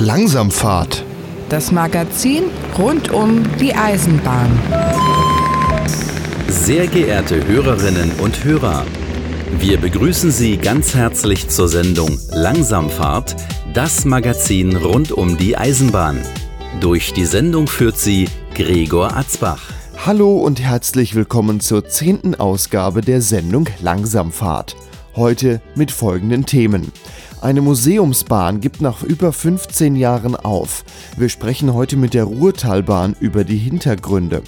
Langsamfahrt. Das Magazin rund um die Eisenbahn. Sehr geehrte Hörerinnen und Hörer, wir begrüßen Sie ganz herzlich zur Sendung Langsamfahrt, das Magazin rund um die Eisenbahn. Durch die Sendung führt sie Gregor Atzbach. Hallo und herzlich willkommen zur zehnten Ausgabe der Sendung Langsamfahrt. Heute mit folgenden Themen. Eine Museumsbahn gibt nach über 15 Jahren auf. Wir sprechen heute mit der Ruhrtalbahn über die Hintergründe.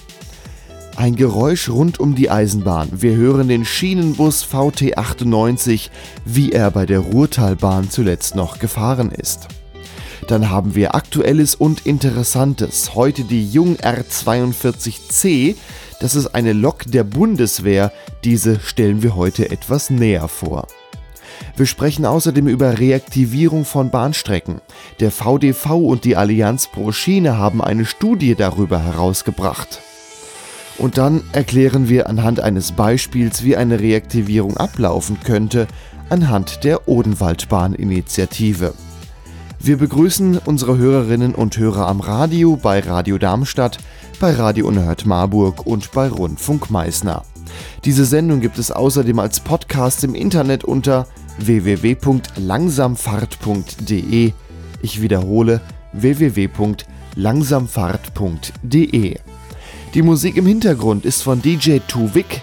Ein Geräusch rund um die Eisenbahn. Wir hören den Schienenbus VT98, wie er bei der Ruhrtalbahn zuletzt noch gefahren ist. Dann haben wir Aktuelles und Interessantes. Heute die Jung R42C. Das ist eine Lok der Bundeswehr. Diese stellen wir heute etwas näher vor. Wir sprechen außerdem über Reaktivierung von Bahnstrecken. Der VDV und die Allianz pro Schiene haben eine Studie darüber herausgebracht. Und dann erklären wir anhand eines Beispiels, wie eine Reaktivierung ablaufen könnte, anhand der Odenwaldbahn-Initiative. Wir begrüßen unsere Hörerinnen und Hörer am Radio bei Radio Darmstadt, bei Radio Unerhört Marburg und bei Rundfunk Meißner. Diese Sendung gibt es außerdem als Podcast im Internet unter www.langsamfahrt.de. Ich wiederhole www.langsamfahrt.de. Die Musik im Hintergrund ist von DJ Tuvik.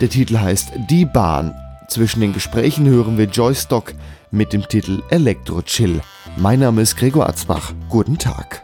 Der Titel heißt Die Bahn. Zwischen den Gesprächen hören wir Joystock mit dem Titel Electro Chill. Mein Name ist Gregor Atzbach. Guten Tag.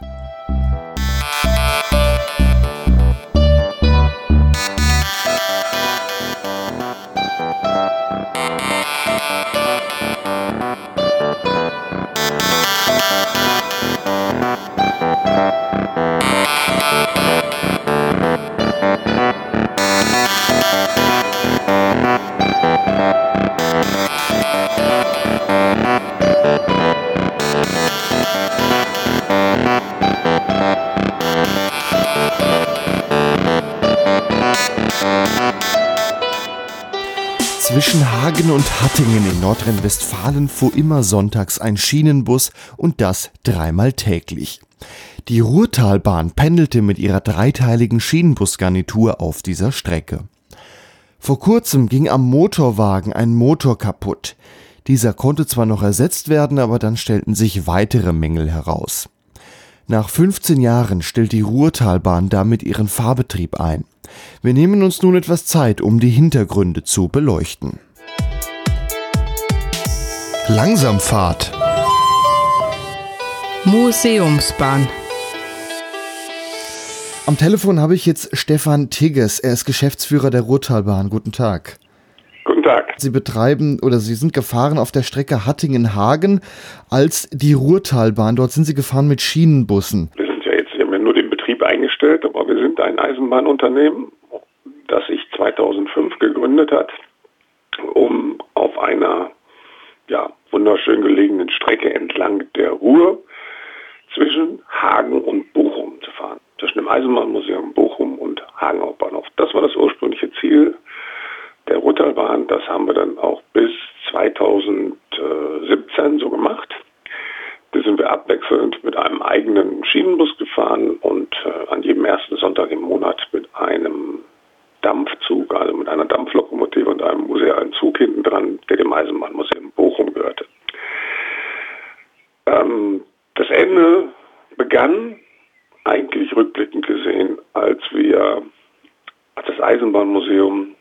Hattingen in Nordrhein-Westfalen fuhr immer sonntags ein Schienenbus und das dreimal täglich. Die Ruhrtalbahn pendelte mit ihrer dreiteiligen Schienenbusgarnitur auf dieser Strecke. Vor kurzem ging am Motorwagen ein Motor kaputt. Dieser konnte zwar noch ersetzt werden, aber dann stellten sich weitere Mängel heraus. Nach 15 Jahren stellt die Ruhrtalbahn damit ihren Fahrbetrieb ein. Wir nehmen uns nun etwas Zeit, um die Hintergründe zu beleuchten. Langsamfahrt. Museumsbahn. Am Telefon habe ich jetzt Stefan Tigges. Er ist Geschäftsführer der Ruhrtalbahn. Guten Tag. Guten Tag. Sie betreiben oder Sie sind gefahren auf der Strecke Hattingen-Hagen als die Ruhrtalbahn. Dort sind Sie gefahren mit Schienenbussen. Wir sind ja jetzt, wir haben ja nur den Betrieb eingestellt, aber wir sind ein Eisenbahnunternehmen, das sich 2005 gegründet hat, um auf einer ja, wunderschön gelegenen Strecke entlang der Ruhr zwischen Hagen und Bochum zu fahren. Zwischen dem Eisenbahnmuseum Bochum und Hagen Hauptbahnhof. Das war das ursprüngliche Ziel der Rutterbahn. Das haben wir dann auch bis 2017 so gemacht. Da sind wir abwechselnd mit einem eigenen Schienenbus gefahren und äh, an jedem ersten Sonntag im Monat mit einem Dampfzug, also mit einer Dampflokomotive und einem musealen Zug hinten dran, der dem Eisenbahnmuseum Bochum gehörte. Ähm, das Ende begann eigentlich rückblickend gesehen, als wir als das Eisenbahnmuseum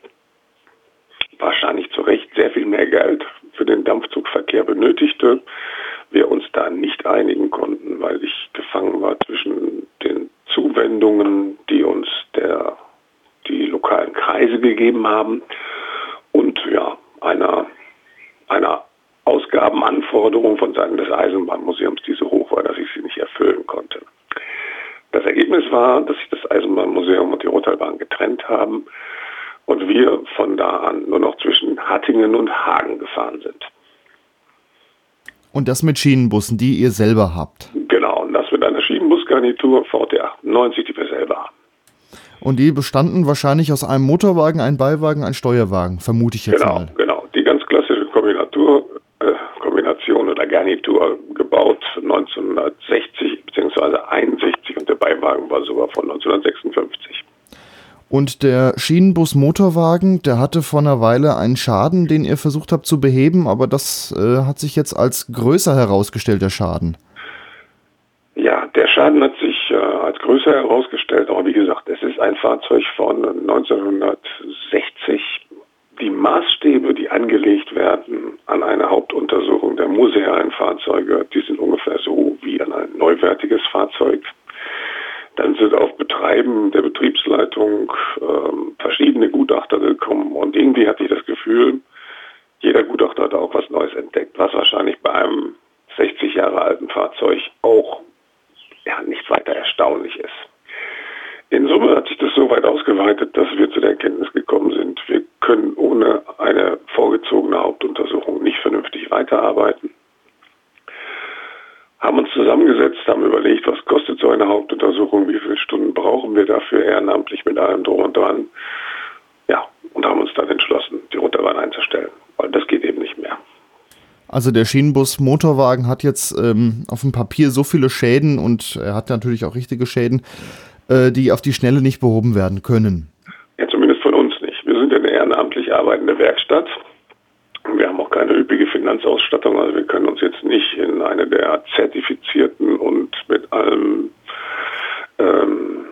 wahrscheinlich zu Recht sehr viel mehr Geld für den Dampfzugverkehr benötigte, wir uns da nicht einigen konnten, weil ich gefangen war zwischen den Zuwendungen, die uns der, die lokalen Kreise gegeben haben und ja, einer, einer Ausgabenanforderung von Seiten des Eisenbahnmuseums, die so hoch war, dass ich sie nicht erfüllen konnte. Das Ergebnis war, dass sich das Eisenbahnmuseum und die Rotalbahn getrennt haben und wir von da an nur noch Hattingen und Hagen gefahren sind. Und das mit Schienenbussen, die ihr selber habt. Genau, und das mit einer Schienenbusgarnitur VT98, die wir selber haben. Und die bestanden wahrscheinlich aus einem Motorwagen, einem Beiwagen, einem Steuerwagen, vermute ich jetzt genau, mal. Genau, die ganz klassische Kombinatur, äh, Kombination oder Garnitur, gebaut 1960 bzw. 61 und der Beiwagen war sogar von 1956. Und der Schienenbus-Motorwagen, der hatte vor einer Weile einen Schaden, den ihr versucht habt zu beheben, aber das äh, hat sich jetzt als größer herausgestellt, der Schaden. Ja, der Schaden hat sich äh, als größer herausgestellt, aber wie gesagt, es ist ein Fahrzeug von 1960. Die Maßstäbe, die angelegt werden an eine Hauptuntersuchung der musealen Fahrzeuge, die sind ungefähr so wie an ein neuwertiges Fahrzeug. Dann sind auf Betreiben der Betriebsleitung ähm, verschiedene Gutachter gekommen und irgendwie hatte ich das Gefühl, jeder Gutachter hat auch was Neues entdeckt, was wahrscheinlich bei einem 60 Jahre alten Fahrzeug auch ja, nicht weiter erstaunlich ist. In Summe hat sich das so weit ausgeweitet, dass wir zu der Erkenntnis gekommen sind, wir können ohne eine vorgezogene Hauptuntersuchung nicht vernünftig weiterarbeiten haben uns zusammengesetzt, haben überlegt, was kostet so eine Hauptuntersuchung, wie viele Stunden brauchen wir dafür ehrenamtlich mit allem drum und dran. Ja, und haben uns dann entschlossen, die Runterbahn einzustellen, weil das geht eben nicht mehr. Also der Schienenbus-Motorwagen hat jetzt ähm, auf dem Papier so viele Schäden und er hat natürlich auch richtige Schäden, äh, die auf die Schnelle nicht behoben werden können. Ja, zumindest von uns nicht. Wir sind eine ehrenamtlich arbeitende Werkstatt wir haben auch keine üppige Finanzausstattung, also wir können uns jetzt nicht in eine der zertifizierten und mit allem, ähm,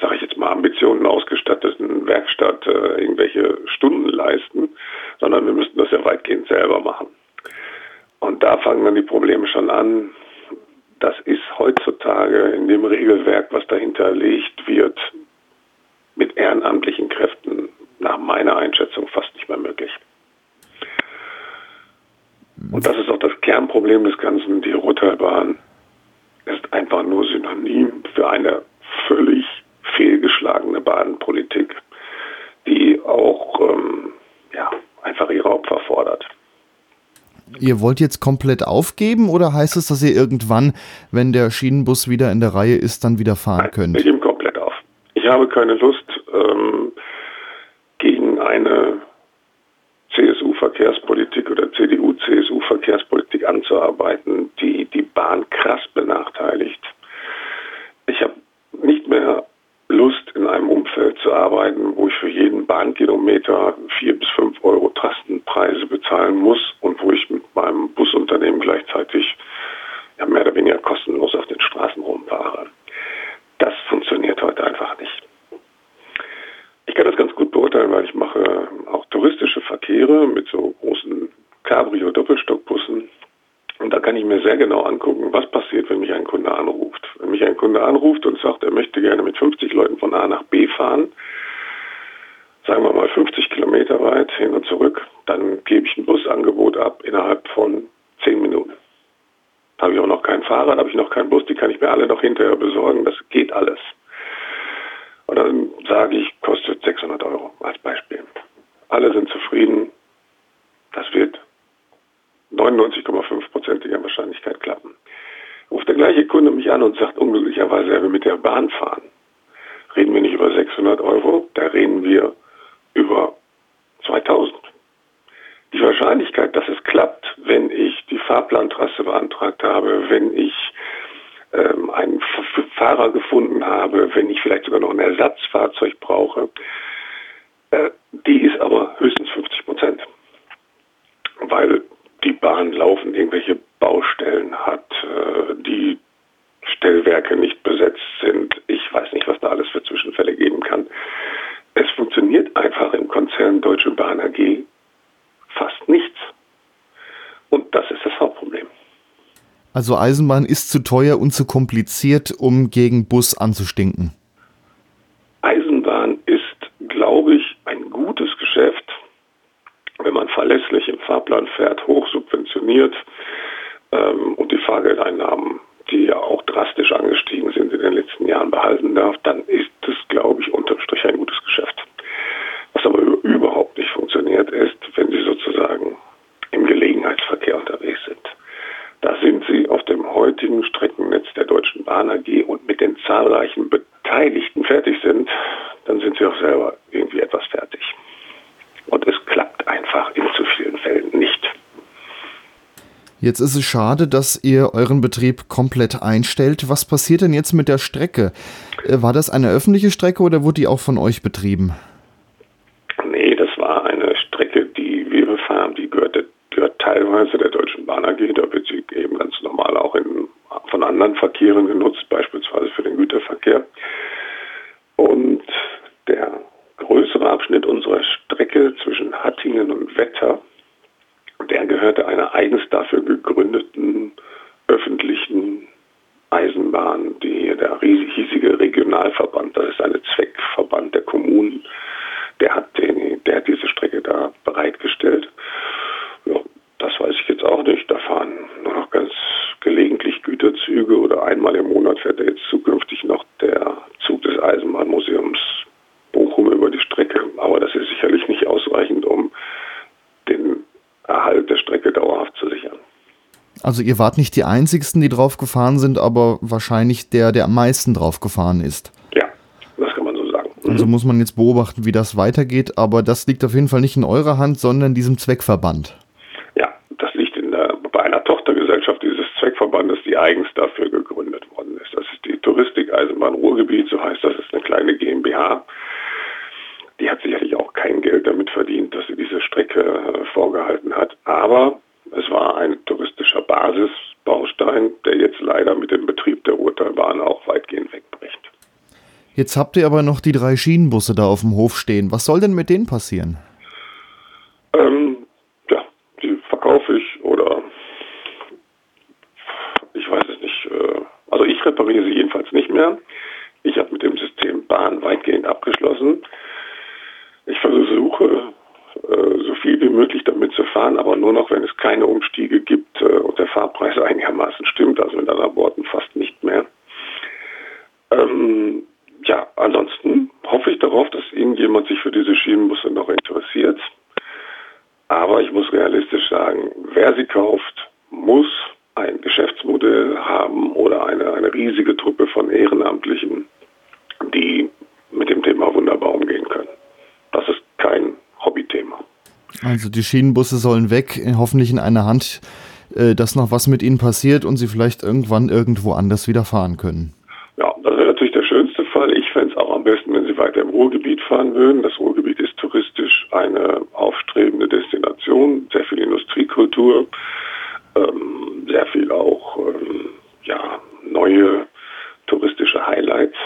sage ich jetzt mal, Ambitionen ausgestatteten Werkstatt äh, irgendwelche Stunden leisten, sondern wir müssten das ja weitgehend selber machen. Und da fangen dann die Probleme schon an. Das ist heutzutage in dem Regelwerk, was dahinter liegt, wird mit ehrenamtlichen Kräften nach meiner Einschätzung fast nicht mehr möglich. Und das ist auch das Kernproblem des Ganzen. Die Rotteilbahn ist einfach nur Synonym für eine völlig fehlgeschlagene Bahnpolitik, die auch ähm, ja, einfach ihre Opfer fordert. Ihr wollt jetzt komplett aufgeben oder heißt es, dass ihr irgendwann, wenn der Schienenbus wieder in der Reihe ist, dann wieder fahren Nein, könnt? Wir geben komplett auf. Ich habe keine Lust, ähm, gegen eine CSU-Verkehrspolitik oder CDU-CSU-Verkehrspolitik anzuarbeiten, die die Bahn krass benachteiligt. Ich habe nicht mehr Lust, in einem Umfeld zu arbeiten, wo ich für jeden Bahnkilometer vier bis fünf Euro Trastenpreise bezahlen muss und wo ich mit meinem Busunternehmen gleichzeitig ja, mehr oder weniger kostenlos auf den Straßen rumfahre. Das funktioniert heute einfach nicht. Ich kann das ganz gut beurteilen, weil ich mache auch touristische Verkehre mit so großen Cabrio-Doppelstockbussen. Und da kann ich mir sehr genau angucken, was passiert, wenn mich ein Kunde anruft. Wenn mich ein Kunde anruft und sagt, er möchte gerne mit 50 Leuten von A nach B fahren, sagen wir mal 50 Kilometer weit hin und zurück, dann gebe ich ein Busangebot ab innerhalb von 10 Minuten. Habe ich auch noch keinen Fahrrad, habe ich noch keinen Bus, die kann ich mir alle noch hinterher besorgen. Das geht alles. Und dann sage ich, kostet 600 Euro als Beispiel. Alle sind zufrieden. Das wird 99,5%iger Wahrscheinlichkeit klappen. Ruft der gleiche Kunde mich an und sagt unglücklicherweise, er will mit der Bahn fahren. Reden wir nicht über 600 Euro, da reden wir über 2000. Die Wahrscheinlichkeit, dass es klappt, wenn ich die Fahrplantrasse beantragt habe, wenn ich ähm, einen Fahrer gefunden habe, wenn ich vielleicht sogar noch ein Ersatzfahrzeug brauche. Äh, die ist aber höchstens 50 Prozent, weil die Bahn laufend irgendwelche Baustellen hat, äh, die Stellwerke nicht besetzt sind. Ich weiß nicht, was da alles für Zwischenfälle geben kann. Es funktioniert einfach im Konzern Deutsche Bahn AG fast nichts. Und das ist das Hauptproblem. Also Eisenbahn ist zu teuer und zu kompliziert, um gegen Bus anzustinken. Eisenbahn ist, glaube ich, ein gutes Geschäft, wenn man verlässlich im Fahrplan fährt, hoch subventioniert ähm, und die Fahrgeldeinnahmen, die ja auch drastisch angestiegen sind in den letzten Jahren, behalten darf, dann ist es, glaube ich, unterm Strich ein gutes Geschäft. Was aber überhaupt nicht funktioniert, ist, wenn Sie sozusagen im Gelegenheitsverkehr unterwegs sind. Da sind sie auf dem heutigen Streckennetz der Deutschen Bahn AG und mit den zahlreichen Beteiligten fertig sind, dann sind sie auch selber irgendwie etwas fertig. Und es klappt einfach in zu vielen Fällen nicht. Jetzt ist es schade, dass ihr euren Betrieb komplett einstellt. Was passiert denn jetzt mit der Strecke? Äh, war das eine öffentliche Strecke oder wurde die auch von euch betrieben? Nee, das war eine Strecke, die wir befahren. Die gehört, gehört teilweise der Deutschen Bahn AG. Da wird sie eben ganz normal auch in, von anderen Verkehren genutzt, beispielsweise für den Güterverkehr. Und der größere Abschnitt unserer Strecke zwischen Hattingen und Wetter der gehörte einer eigens dafür gegründeten öffentlichen Eisenbahn, die der hiesige Regionalverband, das ist ein Zweckverband der Kommunen, der hat, den, der hat diese Strecke da bereitgestellt. Ja, das weiß ich jetzt auch nicht. Da fahren nur noch ganz gelegentlich Güterzüge oder einmal im Monat fährt er jetzt zukünftig noch der Zug des Eisenbahnmuseums Bochum über die Strecke. Aber das ist sicherlich nicht ausreichend, um den Erhalt der Strecke dauerhaft zu sichern. Also ihr wart nicht die Einzigsten, die drauf gefahren sind, aber wahrscheinlich der, der am meisten drauf gefahren ist. Ja, das kann man so sagen. Mhm. Also muss man jetzt beobachten, wie das weitergeht, aber das liegt auf jeden Fall nicht in eurer Hand, sondern diesem Zweckverband. Ja, das liegt der, bei einer Tochtergesellschaft dieses Zweckverbandes, die eigens dafür gegründet worden ist. Das ist die Touristik Eisenbahn Ruhrgebiet, so heißt das, ist eine kleine GmbH die hat sicherlich auch kein Geld damit verdient, dass sie diese Strecke äh, vorgehalten hat. Aber es war ein touristischer Basisbaustein, der jetzt leider mit dem Betrieb der Ruhrtalbahn auch weitgehend wegbricht. Jetzt habt ihr aber noch die drei Schienenbusse da auf dem Hof stehen. Was soll denn mit denen passieren? Ähm, ja, die verkaufe ich oder ich weiß es nicht. Äh, also ich repariere sie jedenfalls nicht mehr. Ich habe mit dem System Bahn weitgehend abgeschlossen. Ich versuche, äh, so viel wie möglich damit zu fahren, aber nur noch, wenn es keine Umstiege gibt äh, und der Fahrpreis einigermaßen stimmt, also mit anderen Worten fast nicht mehr. Ähm, ja, ansonsten hoffe ich darauf, dass irgendjemand sich für diese Schienenbusse noch interessiert. Aber ich muss realistisch sagen, wer sie kauft, muss ein Geschäftsmodell haben oder eine, eine riesige Truppe von Ehrenamtlichen, die mit dem Thema wunderbar umgehen können das ist kein Hobbythema. Also die Schienenbusse sollen weg, hoffentlich in einer Hand, äh, dass noch was mit ihnen passiert und sie vielleicht irgendwann irgendwo anders wieder fahren können. Ja, das wäre natürlich der schönste Fall. Ich fände es auch am besten, wenn sie weiter im Ruhrgebiet fahren würden. Das Ruhrgebiet ist touristisch eine aufstrebende Destination, sehr viel Industriekultur, ähm, sehr viel auch ähm, ja, neue touristische Highlights.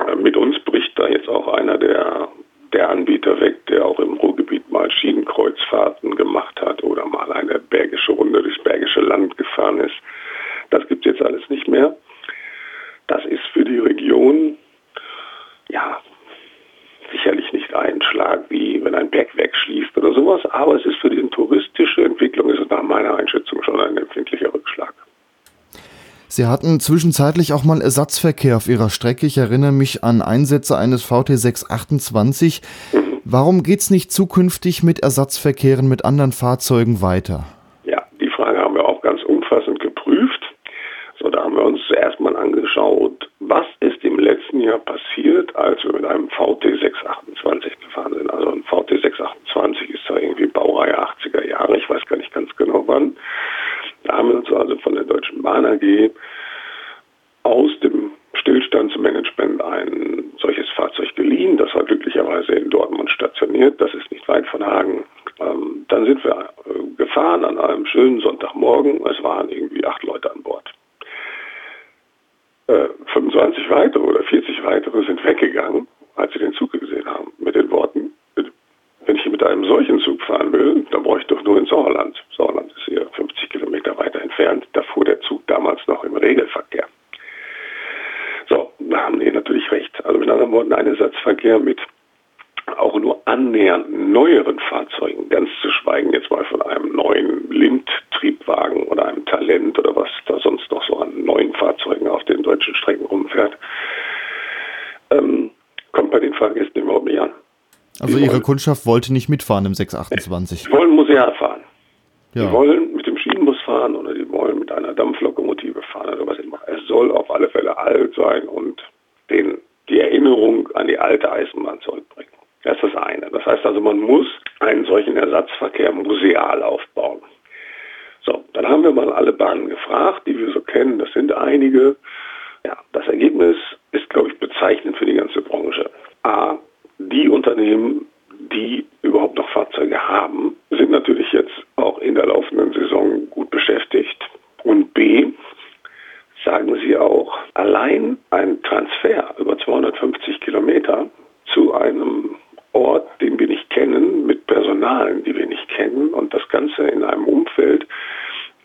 Äh, mit uns bricht da jetzt auch einer der der Anbieter weg, der auch im Ruhrgebiet mal Schienenkreuzfahrten gemacht hat oder mal eine bergische Runde durchs Bergische Land gefahren ist. Das gibt es jetzt alles nicht mehr. Das ist für die Region ja sicherlich nicht ein Schlag wie wenn ein Berg wegschließt oder sowas, aber es ist für die touristische Entwicklung ist es nach meiner Einschätzung schon ein empfindlicher Rückschlag. Sie hatten zwischenzeitlich auch mal Ersatzverkehr auf Ihrer Strecke. Ich erinnere mich an Einsätze eines VT628. Warum geht es nicht zukünftig mit Ersatzverkehren mit anderen Fahrzeugen weiter? Ja, die Frage haben wir auch ganz umfassend geprüft. So, da haben wir uns zuerst mal angeschaut, was ist im letzten Jahr passiert, als wir mit einem VT628 gefahren sind. Also ein VT628 ist da irgendwie Baureihe 80er Jahre, ich weiß gar nicht ganz genau wann. Da haben wir uns also von der Deutschen Bahn AG aus dem Stillstandsmanagement ein solches Fahrzeug geliehen. Das war glücklicherweise in Dortmund stationiert. Das ist nicht weit von Hagen. Ähm, dann sind wir äh, gefahren an einem schönen Sonntagmorgen. Es waren irgendwie acht Leute an Bord. Äh, 25 weitere oder 40 weitere sind weggegangen, als sie den Zug gesehen haben, mit den Worten, wenn ich mit einem solchen Zug fahren will, dann brauche ich doch nur ins Sauerland. Sauerland ist hier 50 Kilometer weiter entfernt. Da fuhr der Zug damals noch im Regelverkehr. So, da haben die natürlich recht. Also mit anderen Worten, ein Ersatzverkehr mit auch nur annähernd neueren Fahrzeugen, ganz zu schweigen jetzt mal von einem neuen Lind-Triebwagen oder einem Talent oder was da sonst noch so an neuen Fahrzeugen auf den deutschen Strecken rumfährt, ähm, kommt bei den Fahrgästen überhaupt nicht an. Also die Ihre wollen, Kundschaft wollte nicht mitfahren im 628? Die wollen museal fahren. Ja. Die wollen mit dem Schienenbus fahren oder die wollen mit einer Dampflokomotive fahren oder was immer. Es soll auf alle Fälle alt sein und den, die Erinnerung an die alte Eisenbahn zurückbringen. Das ist das eine. Das heißt also, man muss einen solchen Ersatzverkehr museal aufbauen. So, dann Dann haben wir mal alle Bahnen gefragt, die wir so kennen. Das sind einige. Ja, das Ergebnis ist, glaube ich, bezeichnend für die ganze Branche. A, die Unternehmen, die überhaupt noch Fahrzeuge haben, sind natürlich jetzt auch in der laufenden Saison gut beschäftigt. Und B, sagen sie auch, allein ein Transfer über 250 Kilometer zu einem Ort, den wir nicht kennen, mit Personalen, die wir nicht kennen und das Ganze in einem Umfeld,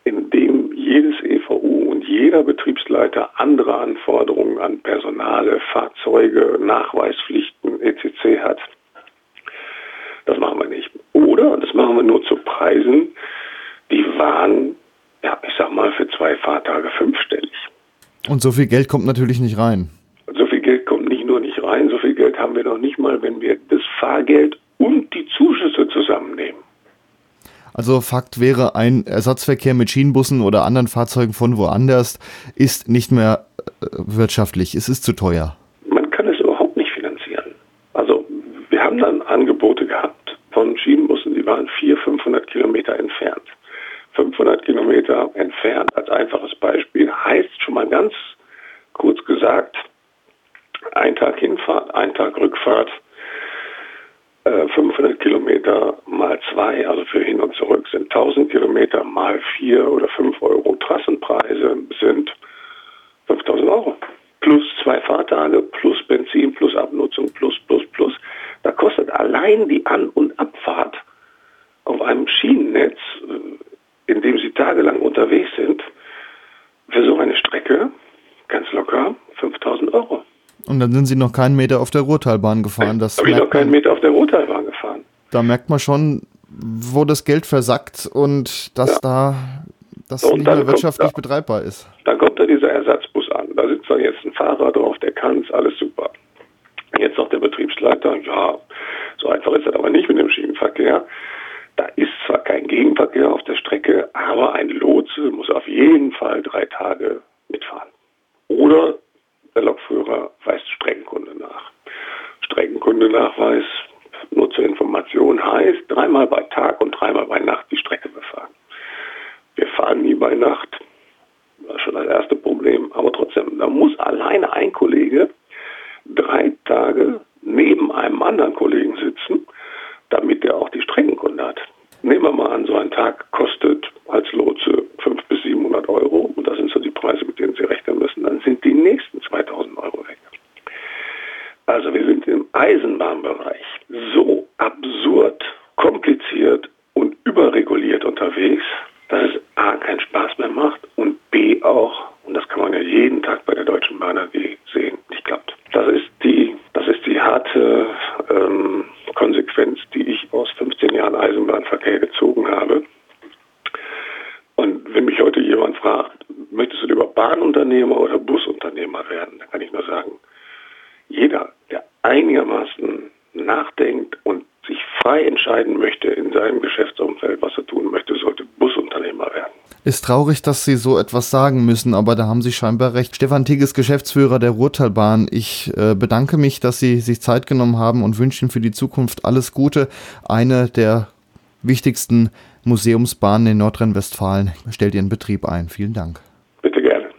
in dem jedes EVU und jeder Betriebsleiter andere Anforderungen an Personale, Fahrzeuge, Nachweispflichten etc. hat. Das machen wir nicht. Oder, das machen wir nur zu Preisen, die waren, ja, ich sag mal, für zwei Fahrtage fünfstellig. Und so viel Geld kommt natürlich nicht rein. So viel Geld kommt nicht nur nicht rein, so viel Geld haben wir noch nicht mal, wenn wir das Fahrgeld und die Zuschüsse zusammennehmen. Also Fakt wäre, ein Ersatzverkehr mit Schienenbussen oder anderen Fahrzeugen von woanders ist nicht mehr äh, wirtschaftlich. Es ist zu teuer. Man kann es überhaupt nicht finanzieren. Also wir haben dann Angebote gehabt von Schienenbussen, die waren 400, 500 Kilometer entfernt. 500 Kilometer entfernt als einfaches Beispiel heißt schon mal ganz kurz gesagt, ein Tag Hinfahrt, ein Tag Rückfahrt, 500 äh, Kilometer mal zwei, also für hin und zurück sind 1000 Kilometer mal vier oder fünf Euro. Trassenpreise sind 5000 Euro. Plus zwei Fahrtage, plus Benzin, plus Abnutzung, plus, plus, plus. Da kostet allein die An- und Abfahrt auf einem Schienennetz, äh, in dem Sie tagelang unterwegs sind, für so eine Strecke ganz locker 5000 Euro. Und dann sind noch keinen Meter auf der Ruhrtalbahn gefahren. Das habe ich noch keinen Meter auf der Ruhrtalbahn gefahren. Da merkt man schon, wo das Geld versackt und dass ja. da das so, nicht mehr wirtschaftlich da, betreibbar ist. Dann kommt da dieser Ersatzbus an. Da sitzt dann jetzt ein Fahrer drauf, der kann es, alles super. Jetzt sagt der Betriebsleiter, ja, so einfach ist das aber nicht mit dem Schienenverkehr. Da ist zwar kein Gegenverkehr auf der Strecke, aber ein Lotse muss auf jeden Fall drei Tage mitfahren. Oder der Lokführer weist Streckenkunde nach. Streckenkundenachweis, nur zur Information, heißt dreimal bei Tag und dreimal bei Nacht die Strecke befahren. Wir fahren nie bei Nacht. Das ist schon das erste Problem. Aber trotzdem, da muss alleine ein Kollege drei Tage neben einem anderen Kollegen sitzen, damit er auch die Streckenkunde hat. Nehmen wir mal an, so ein Tag kostet als Lotse 500 bis 700 Euro und das sind so die Preise, mit denen Sie rechnen müssen. Dann sind die nächsten 2000 Euro weg. Also wir sind im Eisenbahnbereich so absurd, kompliziert und überreguliert unterwegs, dass es A keinen Spaß mehr macht und B auch, und das kann man ja jeden Tag bei der Deutschen Bahn AG sehen, nicht klappt. Das ist die, das ist die harte ähm, Konsequenz, die ich aus 15 Jahren Eisenbahnverkehr gezogen habe. Und wenn mich heute jemand fragt, möchtest du lieber Bahnunternehmer oder Busunternehmer werden, dann kann ich nur sagen, jeder, der einigermaßen nachdenkt und sich frei entscheiden möchte in seinem Geschäftsumfeld, was er tun möchte, sollte Busunternehmer werden. Ist traurig, dass Sie so etwas sagen müssen, aber da haben Sie scheinbar recht. Stefan Tigges, Geschäftsführer der Ruhrtalbahn, ich äh, bedanke mich, dass Sie sich Zeit genommen haben und wünsche Ihnen für die Zukunft alles Gute. Eine der wichtigsten Museumsbahnen in Nordrhein-Westfalen stellt ihren Betrieb ein. Vielen Dank. Bitte gerne.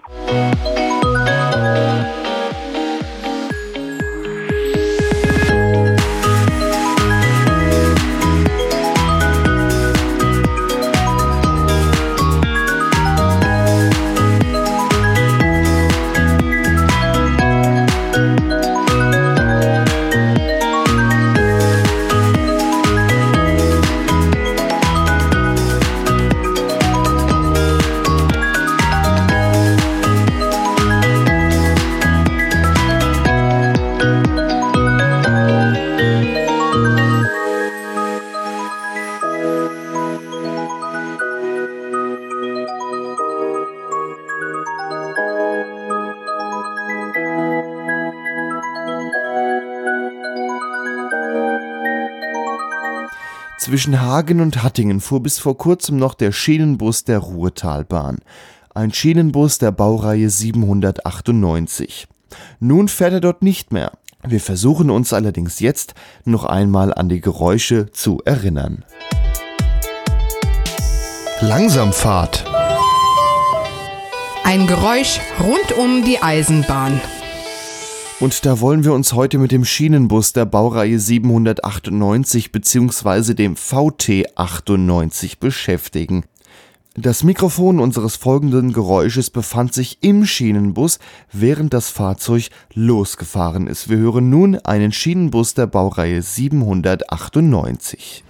Zwischen Hagen und Hattingen fuhr bis vor kurzem noch der Schienenbus der Ruhrtalbahn. Ein Schienenbus der Baureihe 798. Nun fährt er dort nicht mehr. Wir versuchen uns allerdings jetzt noch einmal an die Geräusche zu erinnern. Langsamfahrt Ein Geräusch rund um die Eisenbahn. Und da wollen wir uns heute mit dem Schienenbus der Baureihe 798 bzw. dem VT 98 beschäftigen. Das Mikrofon unseres folgenden Geräusches befand sich im Schienenbus, während das Fahrzeug losgefahren ist. Wir hören nun einen Schienenbus der Baureihe 798.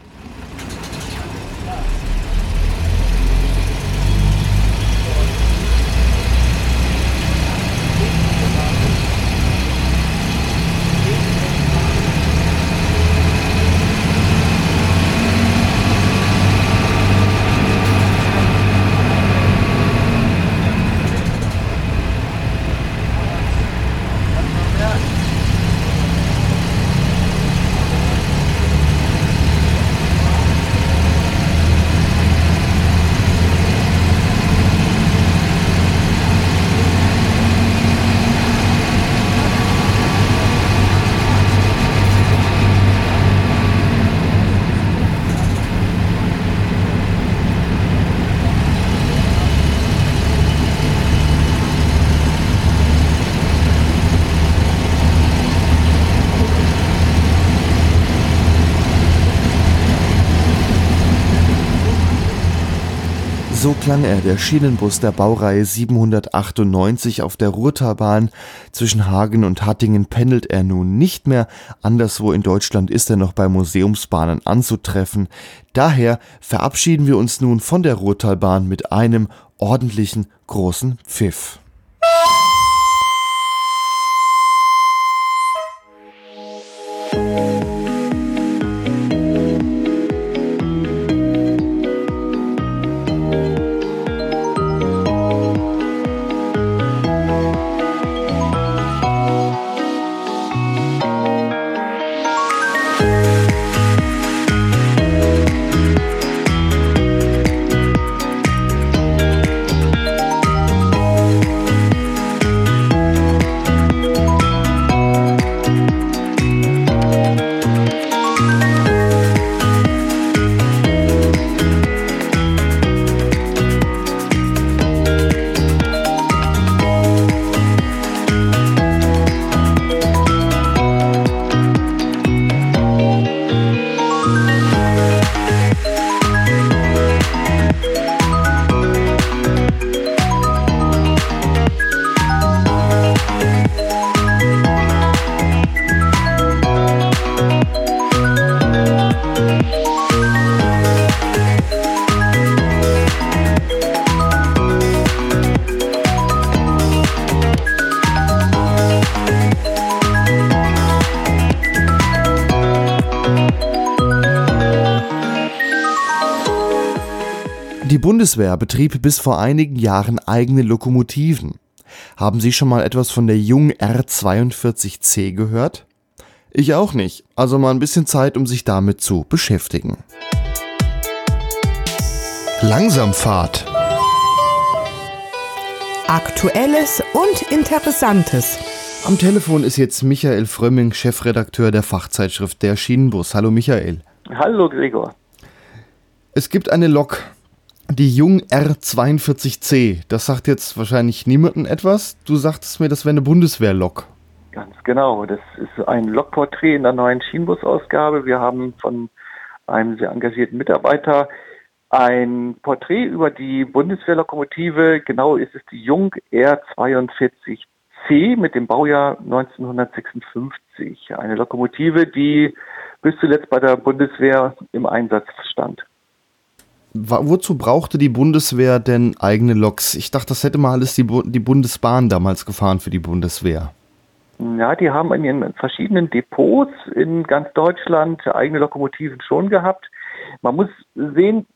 klang er, der Schienenbus der Baureihe 798 auf der Ruhrtalbahn. Zwischen Hagen und Hattingen pendelt er nun nicht mehr. Anderswo in Deutschland ist er noch bei Museumsbahnen anzutreffen. Daher verabschieden wir uns nun von der Ruhrtalbahn mit einem ordentlichen großen Pfiff. Bundeswehr betrieb bis vor einigen Jahren eigene Lokomotiven. Haben Sie schon mal etwas von der Jung R42C gehört? Ich auch nicht, also mal ein bisschen Zeit, um sich damit zu beschäftigen. Langsamfahrt. Aktuelles und Interessantes. Am Telefon ist jetzt Michael Frömming, Chefredakteur der Fachzeitschrift Der Schienenbus. Hallo Michael. Hallo Gregor. Es gibt eine Lok, die Jung R42C, das sagt jetzt wahrscheinlich niemandem etwas. Du sagtest mir, das wäre eine Bundeswehrlok. Ganz genau. Das ist ein Lokporträt in der neuen Schienenbusausgabe. Wir haben von einem sehr engagierten Mitarbeiter ein Porträt über die Bundeswehrlokomotive. Genau ist es die Jung R42C mit dem Baujahr 1956. Eine Lokomotive, die bis zuletzt bei der Bundeswehr im Einsatz stand wozu brauchte die Bundeswehr denn eigene Loks? Ich dachte, das hätte mal alles die, Bu die Bundesbahn damals gefahren für die Bundeswehr. Ja, die haben in ihren verschiedenen Depots in ganz Deutschland eigene Lokomotiven schon gehabt. Man muss sehen,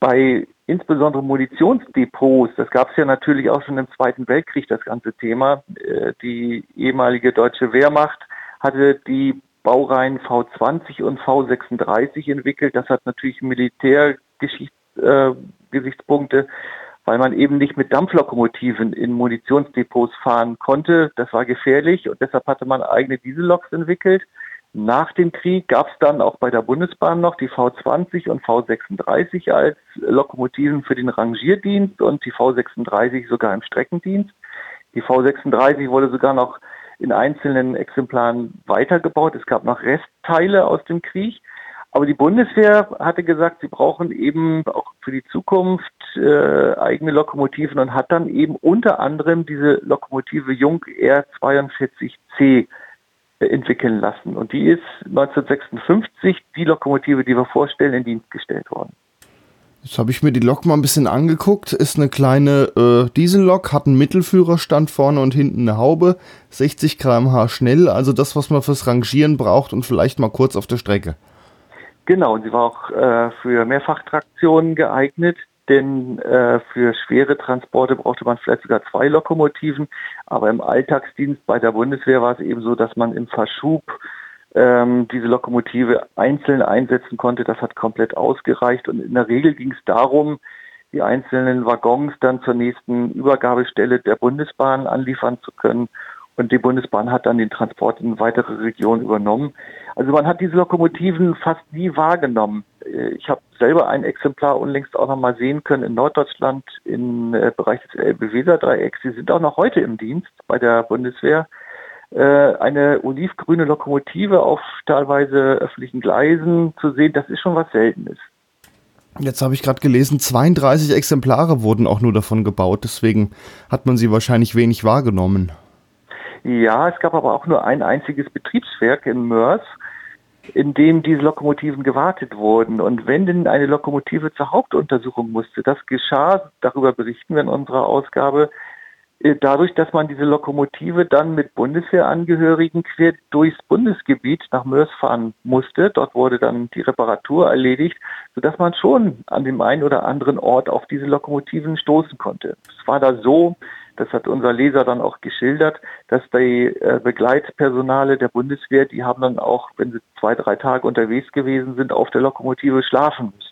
bei insbesondere Munitionsdepots, das gab es ja natürlich auch schon im Zweiten Weltkrieg, das ganze Thema. Äh, die ehemalige deutsche Wehrmacht hatte die Baureihen V20 und V36 entwickelt. Das hat natürlich Militär Äh, weil man eben nicht mit Dampflokomotiven in Munitionsdepots fahren konnte. Das war gefährlich und deshalb hatte man eigene Dieselloks entwickelt Nach dem Krieg gab es dann auch bei der Bundesbahn noch die V20 und V36 als Lokomotiven für den Rangierdienst und die V36 sogar im Streckendienst. Die V36 wurde sogar noch in einzelnen Exemplaren weitergebaut. Es gab noch Restteile aus dem Krieg. Aber die Bundeswehr hatte gesagt, sie brauchen eben auch für die Zukunft äh, eigene Lokomotiven und hat dann eben unter anderem diese Lokomotive Jung R42C entwickeln lassen. Und die ist 1956 die Lokomotive, die wir vorstellen, in Dienst gestellt worden. Jetzt habe ich mir die Lok mal ein bisschen angeguckt. Ist eine kleine äh, Diesellok, hat einen Mittelführerstand vorne und hinten eine Haube, 60 km/h schnell, also das, was man fürs Rangieren braucht und vielleicht mal kurz auf der Strecke. Genau, und sie war auch äh, für Mehrfachtraktionen geeignet denn äh, für schwere Transporte brauchte man vielleicht sogar zwei Lokomotiven, aber im Alltagsdienst bei der Bundeswehr war es eben so, dass man im Verschub ähm, diese Lokomotive einzeln einsetzen konnte. Das hat komplett ausgereicht und in der Regel ging es darum, die einzelnen Waggons dann zur nächsten Übergabestelle der Bundesbahn anliefern zu können und die Bundesbahn hat dann den Transport in weitere Regionen übernommen. Also man hat diese Lokomotiven fast nie wahrgenommen. Äh, ich habe selber ein Exemplar unlängst auch noch mal sehen können in Norddeutschland im äh, Bereich des Elbe-Weser-Dreiecks. Sie sind auch noch heute im Dienst bei der Bundeswehr. Äh, eine olivgrüne Lokomotive auf teilweise öffentlichen Gleisen zu sehen, das ist schon was Seltenes. Jetzt habe ich gerade gelesen, 32 Exemplare wurden auch nur davon gebaut, deswegen hat man sie wahrscheinlich wenig wahrgenommen. Ja, es gab aber auch nur ein einziges Betriebswerk in Mörs, in dem diese Lokomotiven gewartet wurden. Und wenn denn eine Lokomotive zur Hauptuntersuchung musste, das geschah, darüber berichten wir in unserer Ausgabe, dadurch, dass man diese Lokomotive dann mit Bundeswehrangehörigen quer durchs Bundesgebiet nach Mörs fahren musste. Dort wurde dann die Reparatur erledigt, sodass man schon an dem einen oder anderen Ort auf diese Lokomotiven stoßen konnte. Es war da so, das hat unser Leser dann auch geschildert, dass die äh, Begleitpersonale der Bundeswehr, die haben dann auch, wenn sie zwei, drei Tage unterwegs gewesen sind, auf der Lokomotive schlafen müssen.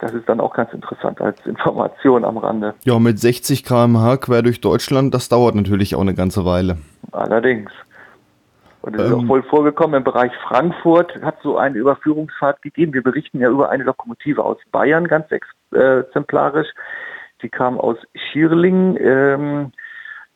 Das ist dann auch ganz interessant als Information am Rande. Ja, mit 60 km/h quer durch Deutschland, das dauert natürlich auch eine ganze Weile. Allerdings. Und es ähm, ist auch ähm. wohl vorgekommen, im Bereich Frankfurt hat so eine Überführungsfahrt gegeben. Wir berichten ja über eine Lokomotive aus Bayern ganz äh, exemplarisch. Die kam aus Schierling, ähm,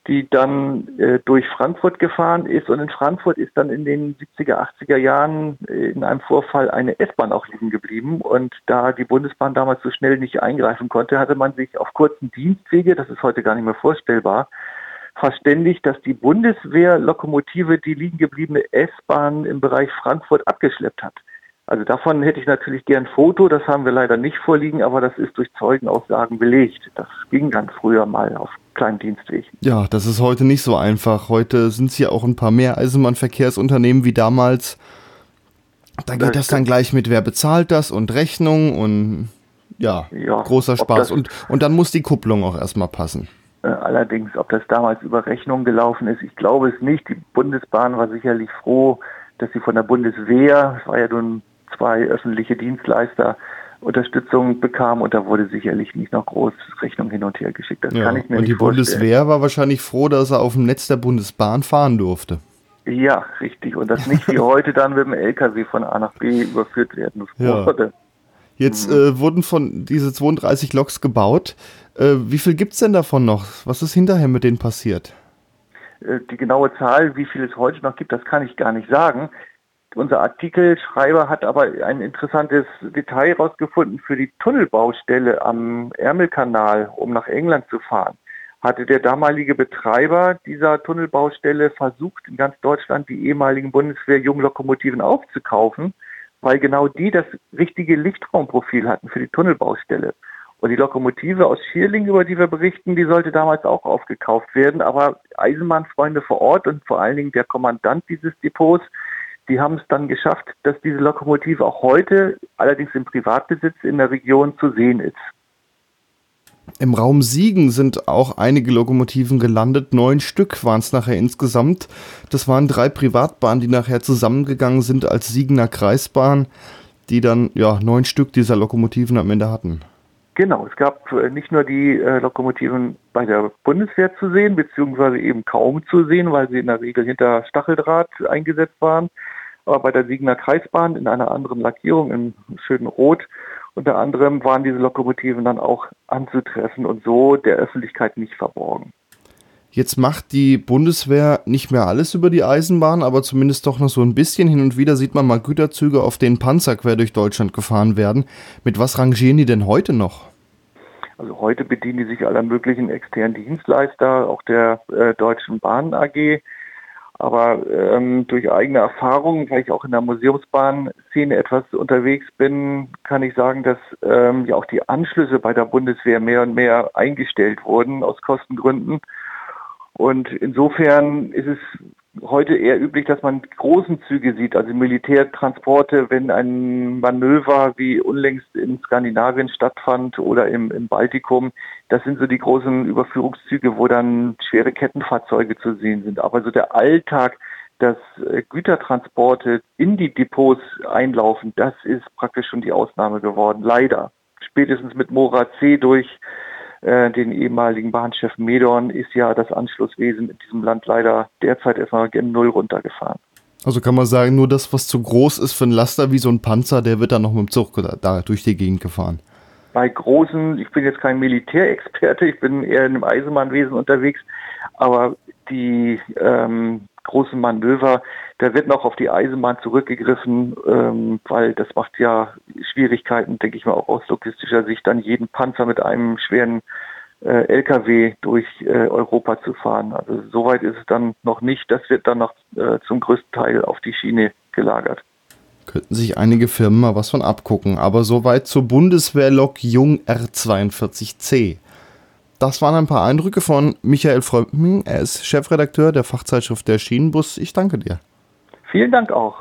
die dann äh, durch Frankfurt gefahren ist. Und in Frankfurt ist dann in den 70er, 80er Jahren äh, in einem Vorfall eine S-Bahn auch liegen geblieben. Und da die Bundesbahn damals so schnell nicht eingreifen konnte, hatte man sich auf kurzen Dienstwege, das ist heute gar nicht mehr vorstellbar, verständigt, dass die Bundeswehrlokomotive die liegen gebliebene S-Bahn im Bereich Frankfurt abgeschleppt hat. Also davon hätte ich natürlich gern Foto, das haben wir leider nicht vorliegen, aber das ist durch Zeugenaussagen belegt. Das ging ganz früher mal auf kleinen Dienstweg. Ja, das ist heute nicht so einfach. Heute sind es ja auch ein paar mehr Eisenbahnverkehrsunternehmen wie damals. Da geht das, das dann gleich mit, wer bezahlt das und Rechnung und ja, ja großer Spaß. Und, und dann muss die Kupplung auch erstmal passen. Äh, allerdings, ob das damals über Rechnung gelaufen ist, ich glaube es nicht. Die Bundesbahn war sicherlich froh, dass sie von der Bundeswehr, es war ja nun zwei öffentliche Dienstleister Unterstützung bekam und da wurde sicherlich nicht noch groß Rechnung hin und her geschickt. Das ja, kann ich mir und die Bundeswehr war wahrscheinlich froh, dass er auf dem Netz der Bundesbahn fahren durfte. Ja, richtig. Und das nicht wie heute dann mit dem LKW von A nach B überführt werden wurde. Ja. Jetzt mhm. äh, wurden von diese 32 Loks gebaut. Äh, wie viel gibt es denn davon noch? Was ist hinterher mit denen passiert? Äh, die genaue Zahl, wie viel es heute noch gibt, das kann ich gar nicht sagen. Unser Artikelschreiber hat aber ein interessantes Detail herausgefunden. Für die Tunnelbaustelle am Ärmelkanal, um nach England zu fahren, hatte der damalige Betreiber dieser Tunnelbaustelle versucht, in ganz Deutschland die ehemaligen Bundeswehr-Junglokomotiven aufzukaufen, weil genau die das richtige Lichtraumprofil hatten für die Tunnelbaustelle. Und die Lokomotive aus Schierling, über die wir berichten, die sollte damals auch aufgekauft werden. Aber Eisenbahnfreunde vor Ort und vor allen Dingen der Kommandant dieses Depots die haben es dann geschafft, dass diese Lokomotive auch heute, allerdings im Privatbesitz, in der Region zu sehen ist. Im Raum Siegen sind auch einige Lokomotiven gelandet. Neun Stück waren es nachher insgesamt. Das waren drei Privatbahnen, die nachher zusammengegangen sind als Siegener Kreisbahn, die dann ja neun Stück dieser Lokomotiven am Ende hatten. Genau, es gab äh, nicht nur die äh, Lokomotiven bei der Bundeswehr zu sehen, beziehungsweise eben kaum zu sehen, weil sie in der Regel hinter Stacheldraht eingesetzt waren. Aber bei der Siegener Kreisbahn in einer anderen Lackierung, in schönen Rot. Unter anderem waren diese Lokomotiven dann auch anzutreffen und so der Öffentlichkeit nicht verborgen. Jetzt macht die Bundeswehr nicht mehr alles über die Eisenbahn, aber zumindest doch noch so ein bisschen. Hin und wieder sieht man mal Güterzüge, auf denen Panzer quer durch Deutschland gefahren werden. Mit was rangieren die denn heute noch? Also heute bedienen die sich aller möglichen externen Dienstleister, auch der äh, Deutschen Bahn AG. Aber ähm, durch eigene Erfahrung, weil ich auch in der Museumsbahnszene etwas unterwegs bin, kann ich sagen, dass ähm, ja auch die Anschlüsse bei der Bundeswehr mehr und mehr eingestellt wurden aus Kostengründen. Und insofern ist es heute eher üblich, dass man großen Züge sieht, also Militärtransporte, wenn ein Manöver wie unlängst in Skandinavien stattfand oder im, im Baltikum. Das sind so die großen Überführungszüge, wo dann schwere Kettenfahrzeuge zu sehen sind. Aber so der Alltag, dass äh, Gütertransporte in die Depots einlaufen, das ist praktisch schon die Ausnahme geworden. Leider. Spätestens mit Mora C durch äh, den ehemaligen Bahnchef Medorn ist ja das Anschlusswesen in diesem Land leider derzeit erstmal gen Null runtergefahren. Also kann man sagen, nur das, was zu groß ist für ein Laster wie so ein Panzer, der wird dann noch mit dem Zug da durch die Gegend gefahren. Bei großen, ich bin jetzt kein Militärexperte, ich bin eher in dem Eisenbahnwesen unterwegs, aber die ähm, großen Manöver, da wird noch auf die Eisenbahn zurückgegriffen, ähm, weil das macht ja Schwierigkeiten, denke ich mal, auch aus logistischer Sicht, dann jeden Panzer mit einem schweren äh, LKW durch äh, Europa zu fahren. Also soweit ist es dann noch nicht. Das wird dann noch äh, zum größten Teil auf die Schiene gelagert. Könnten sich einige Firmen mal was von abgucken. Aber soweit zur Bundeswehrlok Jung R42C. Das waren ein paar Eindrücke von Michael Frömping. Er ist Chefredakteur der Fachzeitschrift Der Schienenbus. Ich danke dir. Vielen Dank auch.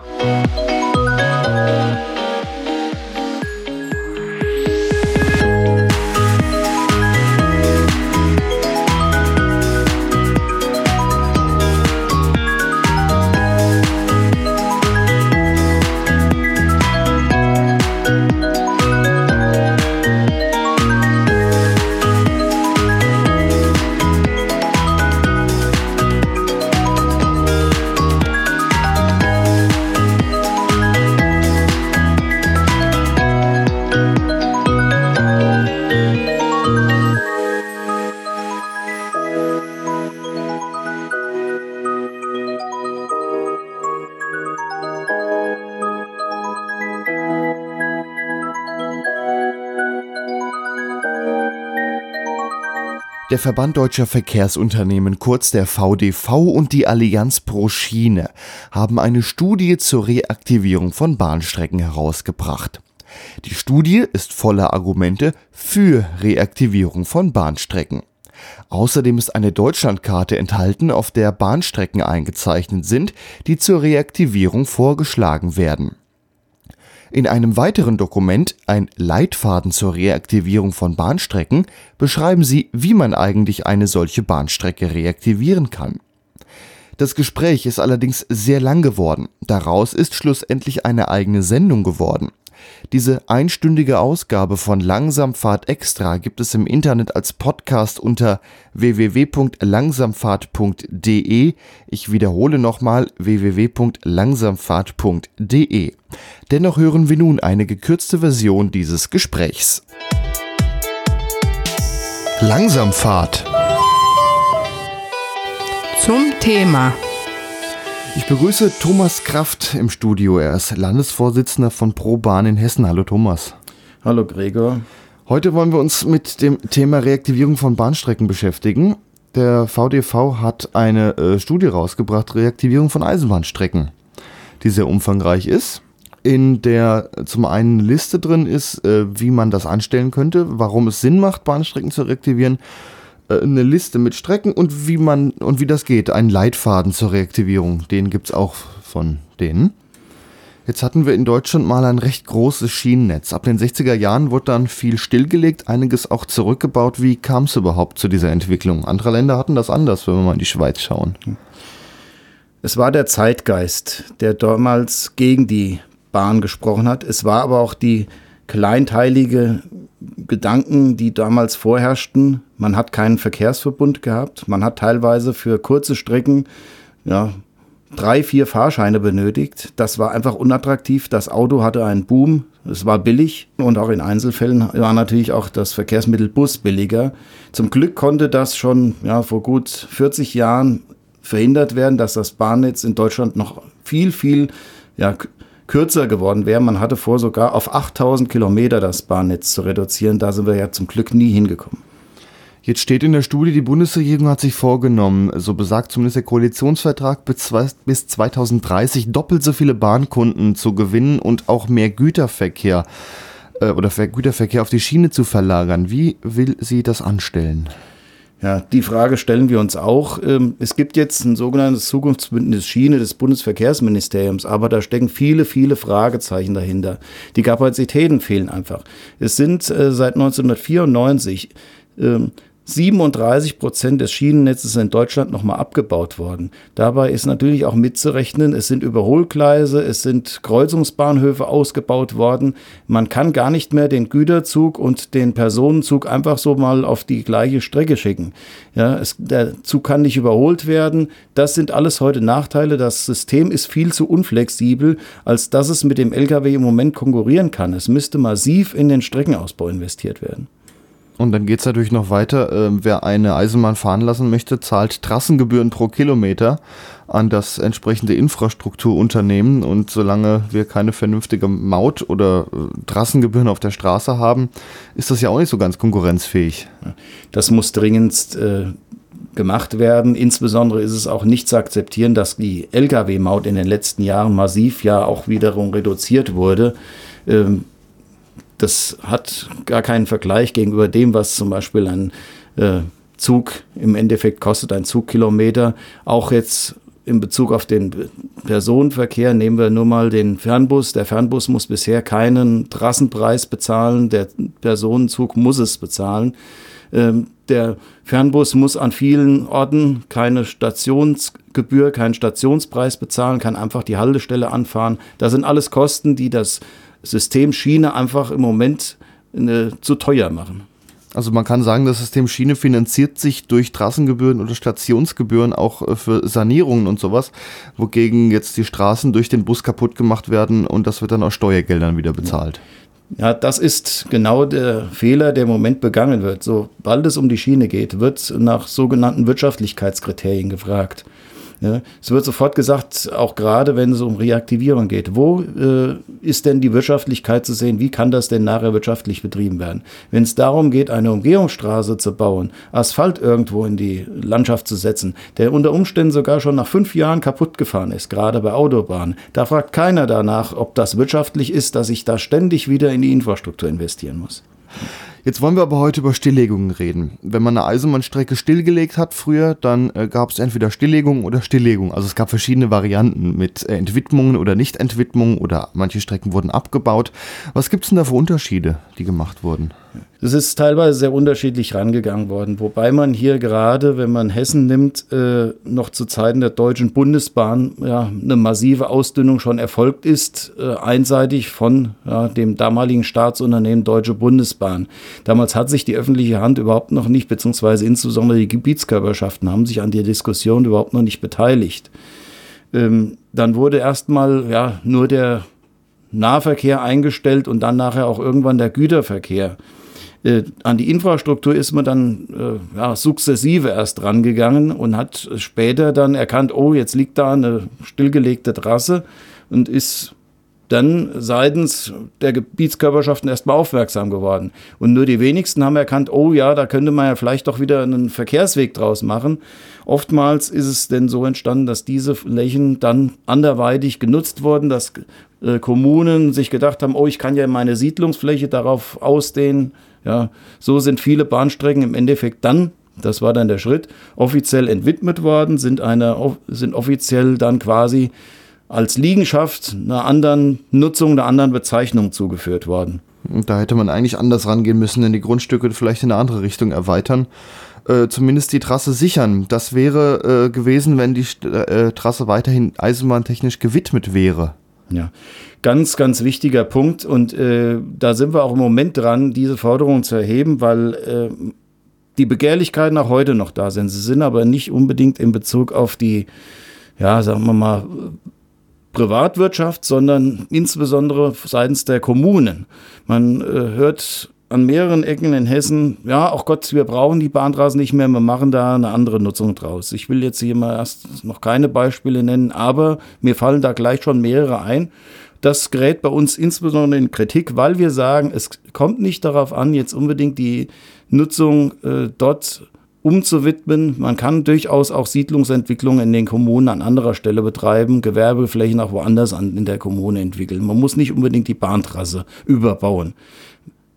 Der Verband Deutscher Verkehrsunternehmen, kurz der VDV und die Allianz pro Schiene haben eine Studie zur Reaktivierung von Bahnstrecken herausgebracht. Die Studie ist voller Argumente für Reaktivierung von Bahnstrecken. Außerdem ist eine Deutschlandkarte enthalten, auf der Bahnstrecken eingezeichnet sind, die zur Reaktivierung vorgeschlagen werden. In einem weiteren Dokument, ein Leitfaden zur Reaktivierung von Bahnstrecken, beschreiben sie, wie man eigentlich eine solche Bahnstrecke reaktivieren kann. Das Gespräch ist allerdings sehr lang geworden. Daraus ist schlussendlich eine eigene Sendung geworden. Diese einstündige Ausgabe von Langsamfahrt Extra gibt es im Internet als Podcast unter www.langsamfahrt.de. Ich wiederhole nochmal www.langsamfahrt.de. Dennoch hören wir nun eine gekürzte Version dieses Gesprächs. Langsamfahrt. Zum Thema. Ich begrüße Thomas Kraft im Studio. Er ist Landesvorsitzender von ProBahn in Hessen. Hallo Thomas. Hallo Gregor. Heute wollen wir uns mit dem Thema Reaktivierung von Bahnstrecken beschäftigen. Der VDV hat eine äh, Studie rausgebracht, Reaktivierung von Eisenbahnstrecken, die sehr umfangreich ist. In der zum einen Liste drin ist, äh, wie man das anstellen könnte, warum es Sinn macht, Bahnstrecken zu reaktivieren eine Liste mit Strecken und wie man und wie das geht. Ein Leitfaden zur Reaktivierung. Den gibt es auch von denen. Jetzt hatten wir in Deutschland mal ein recht großes Schienennetz. Ab den 60er Jahren wurde dann viel stillgelegt, einiges auch zurückgebaut. Wie kam es überhaupt zu dieser Entwicklung? Andere Länder hatten das anders, wenn wir mal in die Schweiz schauen. Es war der Zeitgeist, der damals gegen die Bahn gesprochen hat. Es war aber auch die kleinteilige Gedanken, die damals vorherrschten. Man hat keinen Verkehrsverbund gehabt. Man hat teilweise für kurze Strecken ja, drei, vier Fahrscheine benötigt. Das war einfach unattraktiv. Das Auto hatte einen Boom. Es war billig und auch in Einzelfällen war natürlich auch das Verkehrsmittel Bus billiger. Zum Glück konnte das schon ja, vor gut 40 Jahren verhindert werden, dass das Bahnnetz in Deutschland noch viel, viel ja, kürzer geworden wäre. Man hatte vor, sogar auf 8000 Kilometer das Bahnnetz zu reduzieren. Da sind wir ja zum Glück nie hingekommen. Jetzt steht in der Studie, die Bundesregierung hat sich vorgenommen, so besagt zumindest der Koalitionsvertrag, bis 2030 doppelt so viele Bahnkunden zu gewinnen und auch mehr Güterverkehr äh, oder Güterverkehr auf die Schiene zu verlagern. Wie will sie das anstellen? Ja, die Frage stellen wir uns auch. Ähm, es gibt jetzt ein sogenanntes Zukunftsbündnis Schiene des Bundesverkehrsministeriums, aber da stecken viele, viele Fragezeichen dahinter. Die Kapazitäten fehlen einfach. Es sind äh, seit 1994 37 Prozent des Schienennetzes in Deutschland nochmal abgebaut worden. Dabei ist natürlich auch mitzurechnen, es sind Überholgleise, es sind Kreuzungsbahnhöfe ausgebaut worden. Man kann gar nicht mehr den Güterzug und den Personenzug einfach so mal auf die gleiche Strecke schicken. Ja, es, der Zug kann nicht überholt werden. Das sind alles heute Nachteile. Das System ist viel zu unflexibel, als dass es mit dem Lkw im Moment konkurrieren kann. Es müsste massiv in den Streckenausbau investiert werden. Und dann geht es natürlich noch weiter. Äh, wer eine Eisenbahn fahren lassen möchte, zahlt Trassengebühren pro Kilometer an das entsprechende Infrastrukturunternehmen. Und solange wir keine vernünftige Maut- oder äh, Trassengebühren auf der Straße haben, ist das ja auch nicht so ganz konkurrenzfähig. Das muss dringendst äh, gemacht werden. Insbesondere ist es auch nicht zu akzeptieren, dass die Lkw-Maut in den letzten Jahren massiv ja auch wiederum reduziert wurde. Ähm, das hat gar keinen Vergleich gegenüber dem, was zum Beispiel ein äh, Zug im Endeffekt kostet, ein Zugkilometer. Auch jetzt in Bezug auf den Personenverkehr nehmen wir nur mal den Fernbus. Der Fernbus muss bisher keinen Trassenpreis bezahlen, der Personenzug muss es bezahlen. Ähm, der Fernbus muss an vielen Orten keine Stationsgebühr, keinen Stationspreis bezahlen, kann einfach die Haltestelle anfahren. Das sind alles Kosten, die das System Schiene einfach im Moment äh, zu teuer machen. Also man kann sagen, das System Schiene finanziert sich durch Trassengebühren oder Stationsgebühren auch äh, für Sanierungen und sowas, wogegen jetzt die Straßen durch den Bus kaputt gemacht werden und das wird dann aus Steuergeldern wieder bezahlt. Ja, das ist genau der Fehler, der im Moment begangen wird. Sobald es um die Schiene geht, wird nach sogenannten Wirtschaftlichkeitskriterien gefragt. Ja, es wird sofort gesagt, auch gerade wenn es um Reaktivierung geht, wo äh, ist denn die Wirtschaftlichkeit zu sehen? Wie kann das denn nachher wirtschaftlich betrieben werden? Wenn es darum geht, eine Umgehungsstraße zu bauen, Asphalt irgendwo in die Landschaft zu setzen, der unter Umständen sogar schon nach fünf Jahren kaputt gefahren ist, gerade bei Autobahnen, da fragt keiner danach, ob das wirtschaftlich ist, dass ich da ständig wieder in die Infrastruktur investieren muss. Jetzt wollen wir aber heute über Stilllegungen reden. Wenn man eine Eisenbahnstrecke stillgelegt hat früher, dann äh, gab es entweder Stilllegung oder Stilllegung. Also es gab verschiedene Varianten mit äh, Entwidmungen oder Nichtentwidmungen oder manche Strecken wurden abgebaut. Was gibt es denn da für Unterschiede, die gemacht wurden? Es ist teilweise sehr unterschiedlich rangegangen worden, wobei man hier gerade, wenn man Hessen nimmt, äh, noch zu Zeiten der Deutschen Bundesbahn ja, eine massive Ausdünnung schon erfolgt ist, äh, einseitig von ja, dem damaligen Staatsunternehmen Deutsche Bundesbahn. Damals hat sich die öffentliche Hand überhaupt noch nicht, beziehungsweise insbesondere die Gebietskörperschaften haben sich an der Diskussion überhaupt noch nicht beteiligt. Ähm, dann wurde erstmal ja, nur der Nahverkehr eingestellt und dann nachher auch irgendwann der Güterverkehr. Äh, an die Infrastruktur ist man dann äh, ja, sukzessive erst rangegangen und hat später dann erkannt, oh, jetzt liegt da eine stillgelegte Trasse und ist dann seitens der Gebietskörperschaften erstmal aufmerksam geworden. Und nur die wenigsten haben erkannt, oh ja, da könnte man ja vielleicht doch wieder einen Verkehrsweg draus machen. Oftmals ist es denn so entstanden, dass diese Flächen dann anderweitig genutzt wurden, dass äh, Kommunen sich gedacht haben, oh, ich kann ja meine Siedlungsfläche darauf ausdehnen, ja, so sind viele Bahnstrecken im Endeffekt dann, das war dann der Schritt, offiziell entwidmet worden, sind, eine, sind offiziell dann quasi als Liegenschaft einer anderen Nutzung, einer anderen Bezeichnung zugeführt worden. Da hätte man eigentlich anders rangehen müssen, denn die Grundstücke vielleicht in eine andere Richtung erweitern. Äh, zumindest die Trasse sichern. Das wäre äh, gewesen, wenn die äh, Trasse weiterhin eisenbahntechnisch gewidmet wäre. Ja, ganz, ganz wichtiger Punkt. Und äh, da sind wir auch im Moment dran, diese Forderung zu erheben, weil äh, die Begehrlichkeiten auch heute noch da sind. Sie sind aber nicht unbedingt in Bezug auf die ja, sagen wir mal, Privatwirtschaft, sondern insbesondere seitens der Kommunen. Man äh, hört an mehreren Ecken in Hessen, ja, auch Gott, wir brauchen die Bahntrassen nicht mehr, wir machen da eine andere Nutzung draus. Ich will jetzt hier mal erst noch keine Beispiele nennen, aber mir fallen da gleich schon mehrere ein. Das gerät bei uns insbesondere in Kritik, weil wir sagen, es kommt nicht darauf an, jetzt unbedingt die Nutzung äh, dort umzuwidmen. Man kann durchaus auch Siedlungsentwicklung in den Kommunen an anderer Stelle betreiben, Gewerbeflächen auch woanders an, in der Kommune entwickeln. Man muss nicht unbedingt die Bahntrasse überbauen.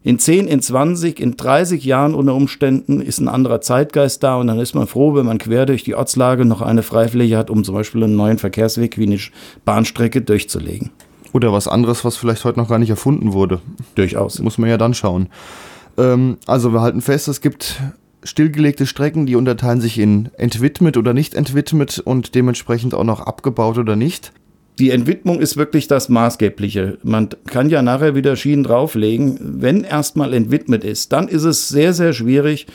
In 10, in 20, in 30 Jahren unter Umständen ist ein anderer Zeitgeist da und dann ist man froh, wenn man quer durch die Ortslage noch eine Freifläche hat, um zum Beispiel einen neuen Verkehrsweg wie eine Bahnstrecke durchzulegen. Oder was anderes, was vielleicht heute noch gar nicht erfunden wurde. Durchaus. Muss man ja dann schauen. Ähm, also wir halten fest, es gibt stillgelegte Strecken, die unterteilen sich in entwidmet oder nicht entwidmet und dementsprechend auch noch abgebaut oder nicht die Entwidmung ist wirklich das Maßgebliche. Man kann ja nachher wieder Schienen drauflegen. Wenn erstmal entwidmet ist, dann ist es sehr, sehr schwierig,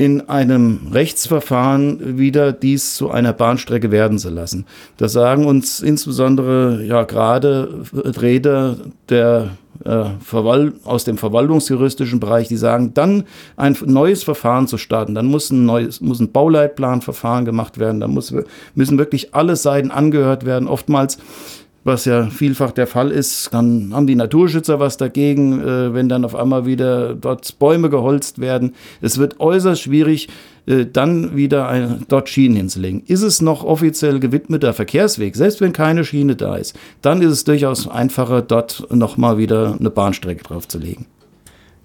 in einem Rechtsverfahren wieder dies zu einer Bahnstrecke werden zu lassen. Das sagen uns insbesondere ja gerade Räder der äh, aus dem verwaltungsjuristischen Bereich, die sagen, dann ein neues Verfahren zu starten, dann muss ein neues, muss ein Bauleitplanverfahren gemacht werden, dann muss, müssen wirklich alle Seiten angehört werden. Oftmals was ja vielfach der Fall ist, dann haben die Naturschützer was dagegen, äh, wenn dann auf einmal wieder dort Bäume geholzt werden. Es wird äußerst schwierig, äh, dann wieder ein, dort Schienen hinzulegen. Ist es noch offiziell gewidmeter Verkehrsweg, selbst wenn keine Schiene da ist, dann ist es durchaus einfacher, dort nochmal wieder eine Bahnstrecke draufzulegen.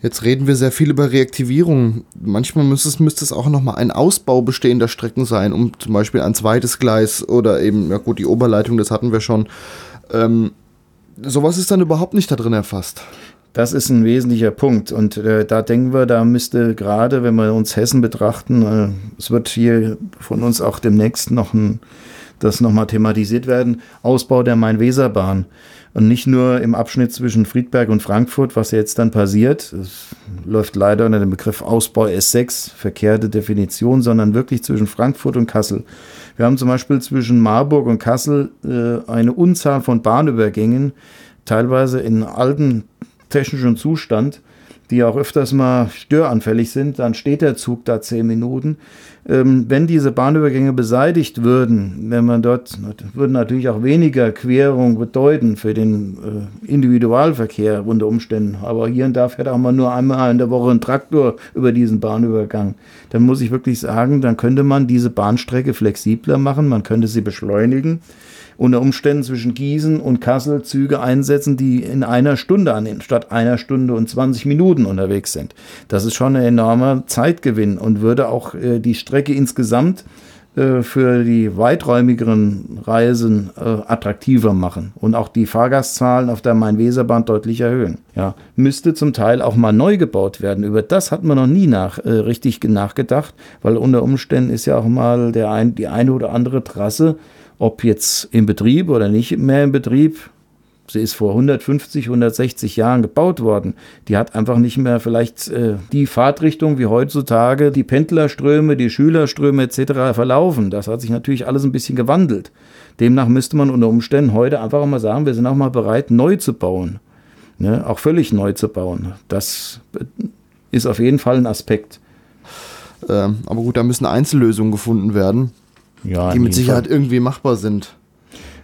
Jetzt reden wir sehr viel über Reaktivierung. Manchmal müsste es, müsste es auch nochmal ein Ausbau bestehender Strecken sein, um zum Beispiel ein zweites Gleis oder eben, ja gut, die Oberleitung, das hatten wir schon. Ähm, sowas ist dann überhaupt nicht da drin erfasst. Das ist ein wesentlicher Punkt. Und äh, da denken wir, da müsste gerade, wenn wir uns Hessen betrachten, äh, es wird hier von uns auch demnächst noch ein, das nochmal thematisiert werden, Ausbau der Main-Weser-Bahn. Und nicht nur im Abschnitt zwischen Friedberg und Frankfurt, was jetzt dann passiert. Es läuft leider unter dem Begriff Ausbau S6, verkehrte Definition, sondern wirklich zwischen Frankfurt und Kassel. Wir haben zum Beispiel zwischen Marburg und Kassel äh, eine Unzahl von Bahnübergängen, teilweise in alten technischen Zustand, die auch öfters mal störanfällig sind, dann steht der Zug da zehn Minuten. Ähm, wenn diese Bahnübergänge beseitigt würden, wenn man dort, würden natürlich auch weniger Querung bedeuten für den äh, Individualverkehr unter Umständen. Aber hier und da fährt auch mal nur einmal in der Woche ein Traktor über diesen Bahnübergang. Dann muss ich wirklich sagen, dann könnte man diese Bahnstrecke flexibler machen, man könnte sie beschleunigen unter Umständen zwischen Gießen und Kassel Züge einsetzen, die in einer Stunde an statt einer Stunde und 20 Minuten unterwegs sind. Das ist schon ein enormer Zeitgewinn und würde auch äh, die Strecke insgesamt äh, für die weiträumigeren Reisen äh, attraktiver machen und auch die Fahrgastzahlen auf der Main-Weser-Bahn deutlich erhöhen. Ja, müsste zum Teil auch mal neu gebaut werden. Über das hat man noch nie nach, äh, richtig nachgedacht, weil unter Umständen ist ja auch mal der ein, die eine oder andere Trasse ob jetzt im Betrieb oder nicht mehr im Betrieb, sie ist vor 150, 160 Jahren gebaut worden. Die hat einfach nicht mehr vielleicht äh, die Fahrtrichtung wie heutzutage die Pendlerströme, die Schülerströme etc. verlaufen. Das hat sich natürlich alles ein bisschen gewandelt. Demnach müsste man unter Umständen heute einfach mal sagen, wir sind auch mal bereit, neu zu bauen. Ne? Auch völlig neu zu bauen. Das ist auf jeden Fall ein Aspekt. Ähm, aber gut, da müssen Einzellösungen gefunden werden ja, die mit Sicherheit Fall. irgendwie machbar sind.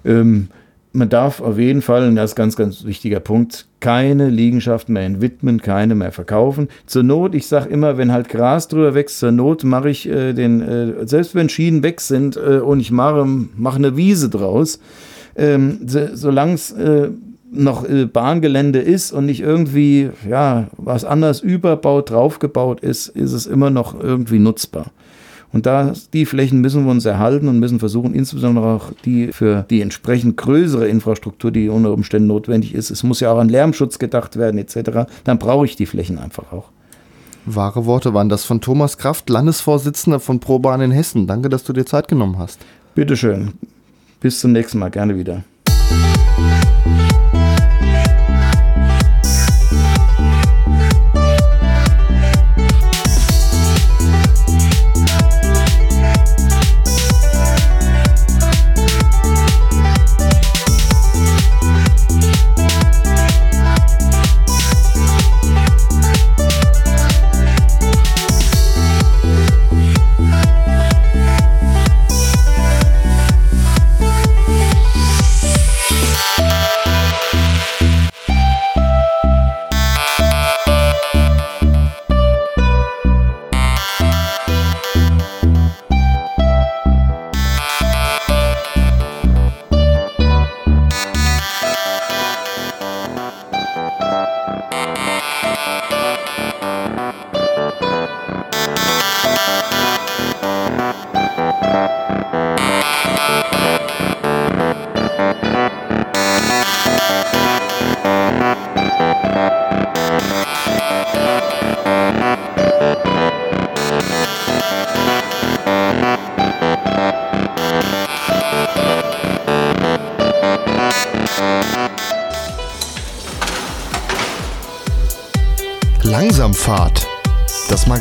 Ähm, man darf auf jeden Fall, und das ist ganz, ganz wichtiger Punkt, keine Liegenschaften mehr entwidmen, keine mehr verkaufen. Zur Not, ich sage immer, wenn halt Gras drüber wächst, zur Not mache ich äh, den, äh, selbst wenn Schienen weg sind äh, und ich mache, mache eine Wiese draus, ähm, so, solange es äh, noch äh, Bahngelände ist und nicht irgendwie ja, was anders überbaut, draufgebaut ist, ist es immer noch irgendwie nutzbar. Und da die Flächen müssen wir uns erhalten und müssen versuchen, insbesondere auch die für die entsprechend größere Infrastruktur, die unter Umständen notwendig ist. Es muss ja auch an Lärmschutz gedacht werden etc. Dann brauche ich die Flächen einfach auch. Wahre Worte waren das von Thomas Kraft, Landesvorsitzender von ProBahn in Hessen. Danke, dass du dir Zeit genommen hast. Bitteschön. Bis zum nächsten Mal. Gerne wieder.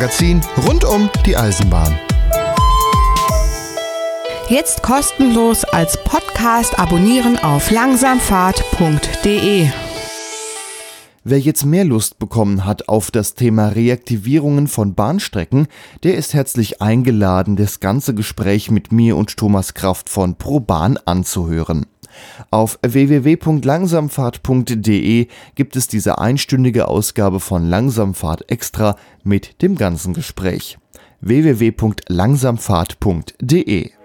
Magazin rund um die Eisenbahn. Jetzt kostenlos als Podcast abonnieren auf langsamfahrt.de. Wer jetzt mehr Lust bekommen hat auf das Thema Reaktivierungen von Bahnstrecken, der ist herzlich eingeladen, das ganze Gespräch mit mir und Thomas Kraft von ProBahn anzuhören. Auf www.langsamfahrt.de gibt es diese einstündige Ausgabe von Langsamfahrt extra mit dem ganzen Gespräch. www.langsamfahrt.de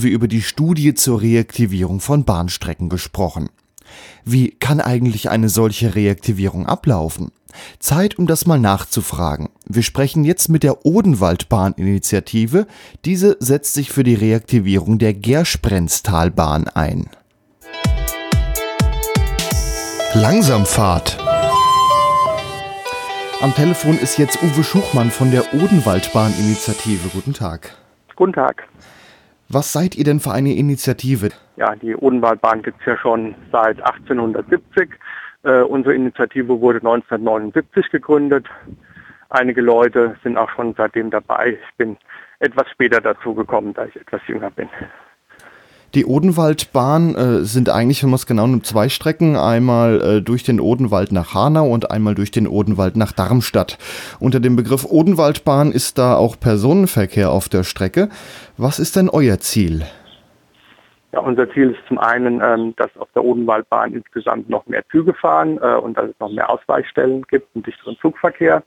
haben wir über die Studie zur Reaktivierung von Bahnstrecken gesprochen. Wie kann eigentlich eine solche Reaktivierung ablaufen? Zeit, um das mal nachzufragen. Wir sprechen jetzt mit der Odenwaldbahn-Initiative. Diese setzt sich für die Reaktivierung der Gersprenztalbahn ein. Langsamfahrt. Am Telefon ist jetzt Uwe Schuchmann von der Odenwaldbahn-Initiative. Guten Tag. Guten Tag. Was seid ihr denn für eine Initiative? Ja, die Odenwaldbahn gibt es ja schon seit 1870. Äh, unsere Initiative wurde 1979 gegründet. Einige Leute sind auch schon seitdem dabei. Ich bin etwas später dazu gekommen, da ich etwas jünger bin. Die Odenwaldbahn äh, sind eigentlich, wenn man es genau nimmt, zwei Strecken. Einmal äh, durch den Odenwald nach Hanau und einmal durch den Odenwald nach Darmstadt. Unter dem Begriff Odenwaldbahn ist da auch Personenverkehr auf der Strecke. Was ist denn euer Ziel? Ja, unser Ziel ist zum einen, ähm, dass auf der Odenwaldbahn insgesamt noch mehr Züge fahren äh, und dass es noch mehr Ausweichstellen gibt und dichteren Zugverkehr.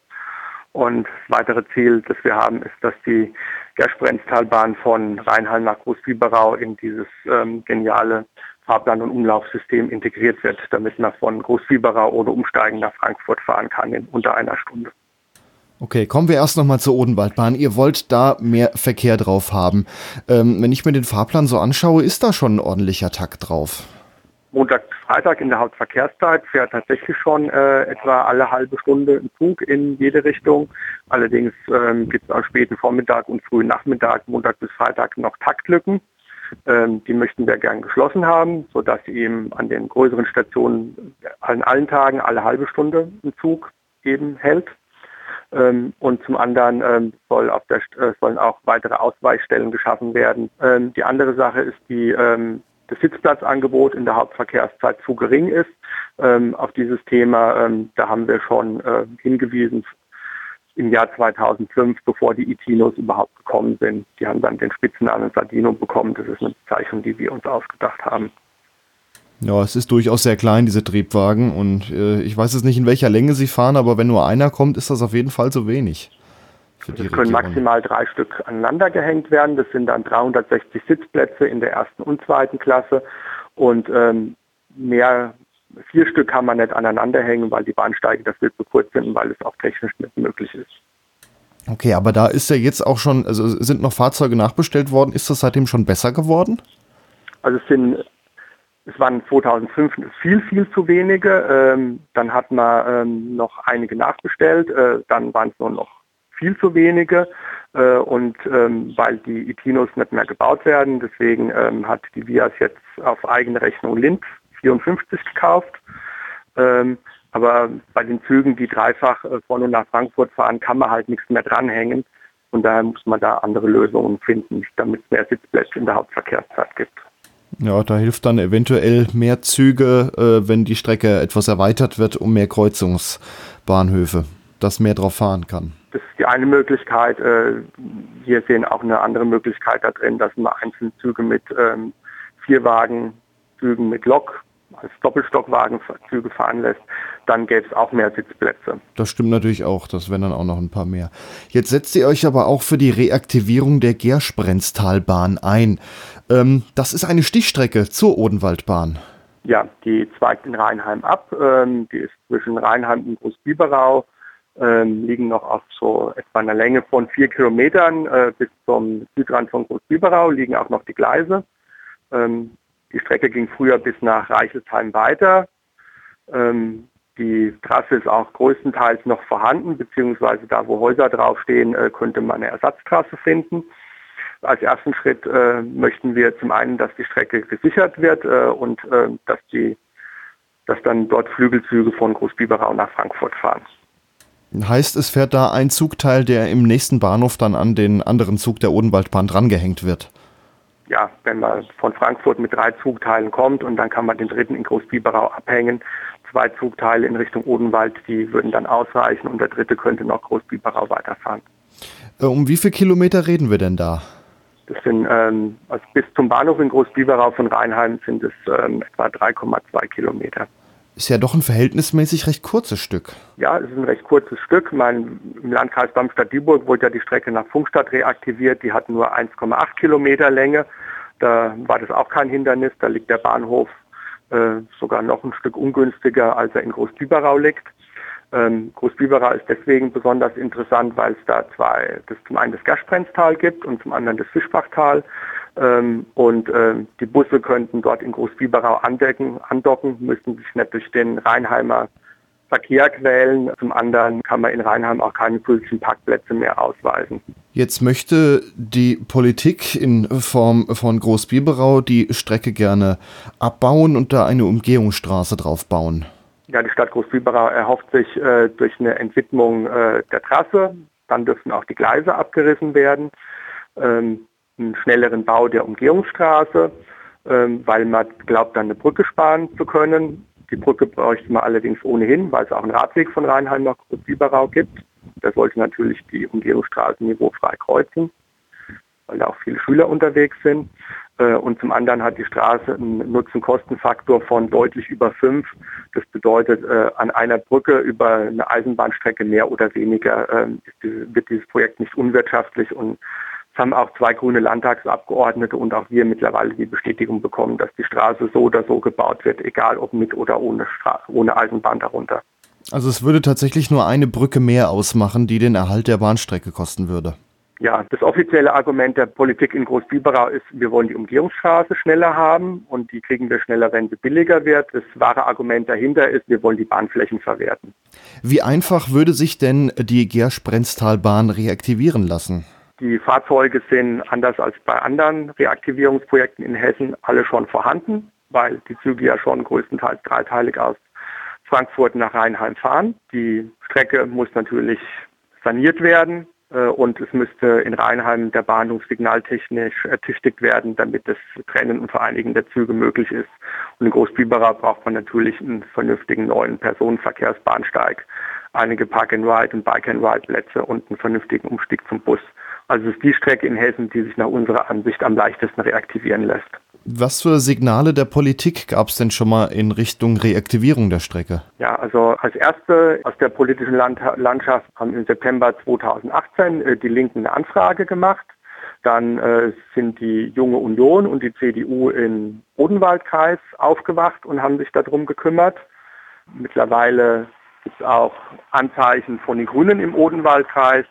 Und das weitere Ziel, das wir haben, ist, dass die Gersprenztalbahn von Rheinhall nach Großbiberau in dieses ähm, geniale Fahrplan- und Umlaufsystem integriert wird, damit man von Großbiberau ohne Umsteigen nach Frankfurt fahren kann in unter einer Stunde. Okay, kommen wir erst nochmal zur Odenwaldbahn. Ihr wollt da mehr Verkehr drauf haben. Ähm, wenn ich mir den Fahrplan so anschaue, ist da schon ein ordentlicher Takt drauf. Montag bis Freitag in der Hauptverkehrszeit fährt tatsächlich schon äh, etwa alle halbe Stunde ein Zug in jede Richtung. Allerdings ähm, gibt es am späten Vormittag und frühen Nachmittag, Montag bis Freitag, noch Taktlücken. Ähm, die möchten wir gern geschlossen haben, sodass eben an den größeren Stationen an allen Tagen alle halbe Stunde ein Zug eben hält. Ähm, und zum anderen ähm, soll auf der, äh, sollen auch weitere Ausweichstellen geschaffen werden. Ähm, die andere Sache ist die ähm, das Sitzplatzangebot in der Hauptverkehrszeit zu gering ist. Ähm, auf dieses Thema, ähm, da haben wir schon äh, hingewiesen im Jahr 2005, bevor die Itinos überhaupt gekommen sind. Die haben dann den Spitznamen Sardino bekommen. Das ist eine Bezeichnung, die wir uns ausgedacht haben. Ja, es ist durchaus sehr klein, diese Triebwagen. Und äh, ich weiß jetzt nicht, in welcher Länge sie fahren, aber wenn nur einer kommt, ist das auf jeden Fall zu wenig. Es können maximal drei Stück aneinander gehängt werden. Das sind dann 360 Sitzplätze in der ersten und zweiten Klasse. Und ähm, mehr, vier Stück kann man nicht aneinander hängen, weil die Bahnsteige dafür zu kurz sind und weil es auch technisch nicht möglich ist. Okay, aber da ist ja jetzt auch schon, also sind noch Fahrzeuge nachbestellt worden. Ist das seitdem schon besser geworden? Also es sind es waren 2005 viel, viel zu wenige. Ähm, dann hat man ähm, noch einige nachbestellt. Äh, dann waren es nur noch viel zu wenige. Äh, und ähm, weil die Itinos nicht mehr gebaut werden, deswegen ähm, hat die Vias jetzt auf eigene Rechnung Linz 54 gekauft. Ähm, aber bei den Zügen, die dreifach äh, von und nach Frankfurt fahren, kann man halt nichts mehr dranhängen. Und daher muss man da andere Lösungen finden, damit es mehr Sitzplätze in der Hauptverkehrszeit gibt. Ja, da hilft dann eventuell mehr Züge, äh, wenn die Strecke etwas erweitert wird, um mehr Kreuzungsbahnhöfe, dass mehr drauf fahren kann. Das ist die eine Möglichkeit. Äh, wir sehen auch eine andere Möglichkeit da drin, dass man einzelne Züge mit ähm, Vierwagen-Zügen mit Lok als Doppelstockwagenzüge fahren lässt, dann gäbe es auch mehr Sitzplätze. Das stimmt natürlich auch, das wären dann auch noch ein paar mehr. Jetzt setzt ihr euch aber auch für die Reaktivierung der Gersprenztalbahn ein. Ähm, das ist eine Stichstrecke zur Odenwaldbahn. Ja, die zweigt in Rheinheim ab. Ähm, die ist zwischen Rheinheim und Großbiberau ähm, liegen noch auf so etwa einer Länge von vier Kilometern äh, bis zum Südrand von Großbiberau liegen auch noch die Gleise. Ähm, die Strecke ging früher bis nach Reichelsheim weiter. Ähm, die Trasse ist auch größtenteils noch vorhanden, beziehungsweise da, wo Häuser draufstehen, äh, könnte man eine Ersatztrasse finden. Als ersten Schritt äh, möchten wir zum einen, dass die Strecke gesichert wird äh, und äh, dass die dass dann dort Flügelzüge von Großbiberau nach Frankfurt fahren. Heißt, es fährt da ein Zugteil, der im nächsten Bahnhof dann an den anderen Zug der Odenwaldbahn drangehängt wird? Ja, wenn man von Frankfurt mit drei Zugteilen kommt und dann kann man den dritten in Großbiberau abhängen. Zwei Zugteile in Richtung Odenwald, die würden dann ausreichen und der dritte könnte noch Großbiberau weiterfahren. Äh, um wie viele Kilometer reden wir denn da? Das sind ähm, also bis zum Bahnhof in Großbiberau von Rheinheim sind es ähm, etwa 3,2 Kilometer. Ist ja doch ein verhältnismäßig recht kurzes Stück. Ja, es ist ein recht kurzes Stück. Mein, Im Landkreis Darmstadt-Dieburg wurde ja die Strecke nach Funkstadt reaktiviert. Die hat nur 1,8 Kilometer Länge. Da war das auch kein Hindernis. Da liegt der Bahnhof äh, sogar noch ein Stück ungünstiger, als er in Großbiberau liegt. Ähm, Großbiberau ist deswegen besonders interessant, weil es da zwei, das zum einen das Gasprenztal gibt und zum anderen das Fischbachtal. Ähm, und ähm, die Busse könnten dort in Großbiberau andecken, andocken, müssten sich nicht durch den Rheinheimer Verkehr quälen. Zum anderen kann man in Rheinheim auch keine physischen Parkplätze mehr ausweisen. Jetzt möchte die Politik in Form von Großbiberau die Strecke gerne abbauen und da eine Umgehungsstraße drauf bauen. Ja, die Stadt Großbiberau erhofft sich äh, durch eine Entwidmung äh, der Trasse, dann dürfen auch die Gleise abgerissen werden. Ähm, einen schnelleren Bau der Umgehungsstraße, ähm, weil man glaubt, dann eine Brücke sparen zu können. Die Brücke bräuchte man allerdings ohnehin, weil es auch einen Radweg von Rheinheim nach Biberau gibt. Der sollte natürlich die Umgehungsstraße niveaufrei kreuzen, weil da auch viele Schüler unterwegs sind. Äh, und zum anderen hat die Straße einen Nutzen-Kosten-Faktor von deutlich über fünf. Das bedeutet, äh, an einer Brücke über eine Eisenbahnstrecke mehr oder weniger ähm, wird dieses Projekt nicht unwirtschaftlich und es haben auch zwei grüne Landtagsabgeordnete und auch wir mittlerweile die Bestätigung bekommen, dass die Straße so oder so gebaut wird, egal ob mit oder ohne, Straße, ohne Eisenbahn darunter. Also es würde tatsächlich nur eine Brücke mehr ausmachen, die den Erhalt der Bahnstrecke kosten würde. Ja, das offizielle Argument der Politik in Großbiberau ist, wir wollen die Umgehungsstraße schneller haben und die kriegen wir schneller, wenn sie billiger wird. Das wahre Argument dahinter ist, wir wollen die Bahnflächen verwerten. Wie einfach würde sich denn die Gersch-Brenztalbahn reaktivieren lassen? Die Fahrzeuge sind anders als bei anderen Reaktivierungsprojekten in Hessen alle schon vorhanden, weil die Züge ja schon größtenteils dreiteilig aus Frankfurt nach Rheinheim fahren. Die Strecke muss natürlich saniert werden äh, und es müsste in Rheinheim der Bahnhof signaltechnisch ertüchtigt werden, damit das Trennen und Vereinigen der Züge möglich ist. Und in Großbiberau braucht man natürlich einen vernünftigen neuen Personenverkehrsbahnsteig, einige Park-and-Ride und Bike-and-Ride-Plätze und einen vernünftigen Umstieg zum Bus. Also es ist die Strecke in Hessen, die sich nach unserer Ansicht am leichtesten reaktivieren lässt. Was für Signale der Politik gab es denn schon mal in Richtung Reaktivierung der Strecke? Ja, also als erste aus der politischen Land Landschaft haben im September 2018 äh, die Linken eine Anfrage gemacht. Dann äh, sind die Junge Union und die CDU im Odenwaldkreis aufgewacht und haben sich darum gekümmert. Mittlerweile gibt es auch Anzeichen von den Grünen im Odenwaldkreis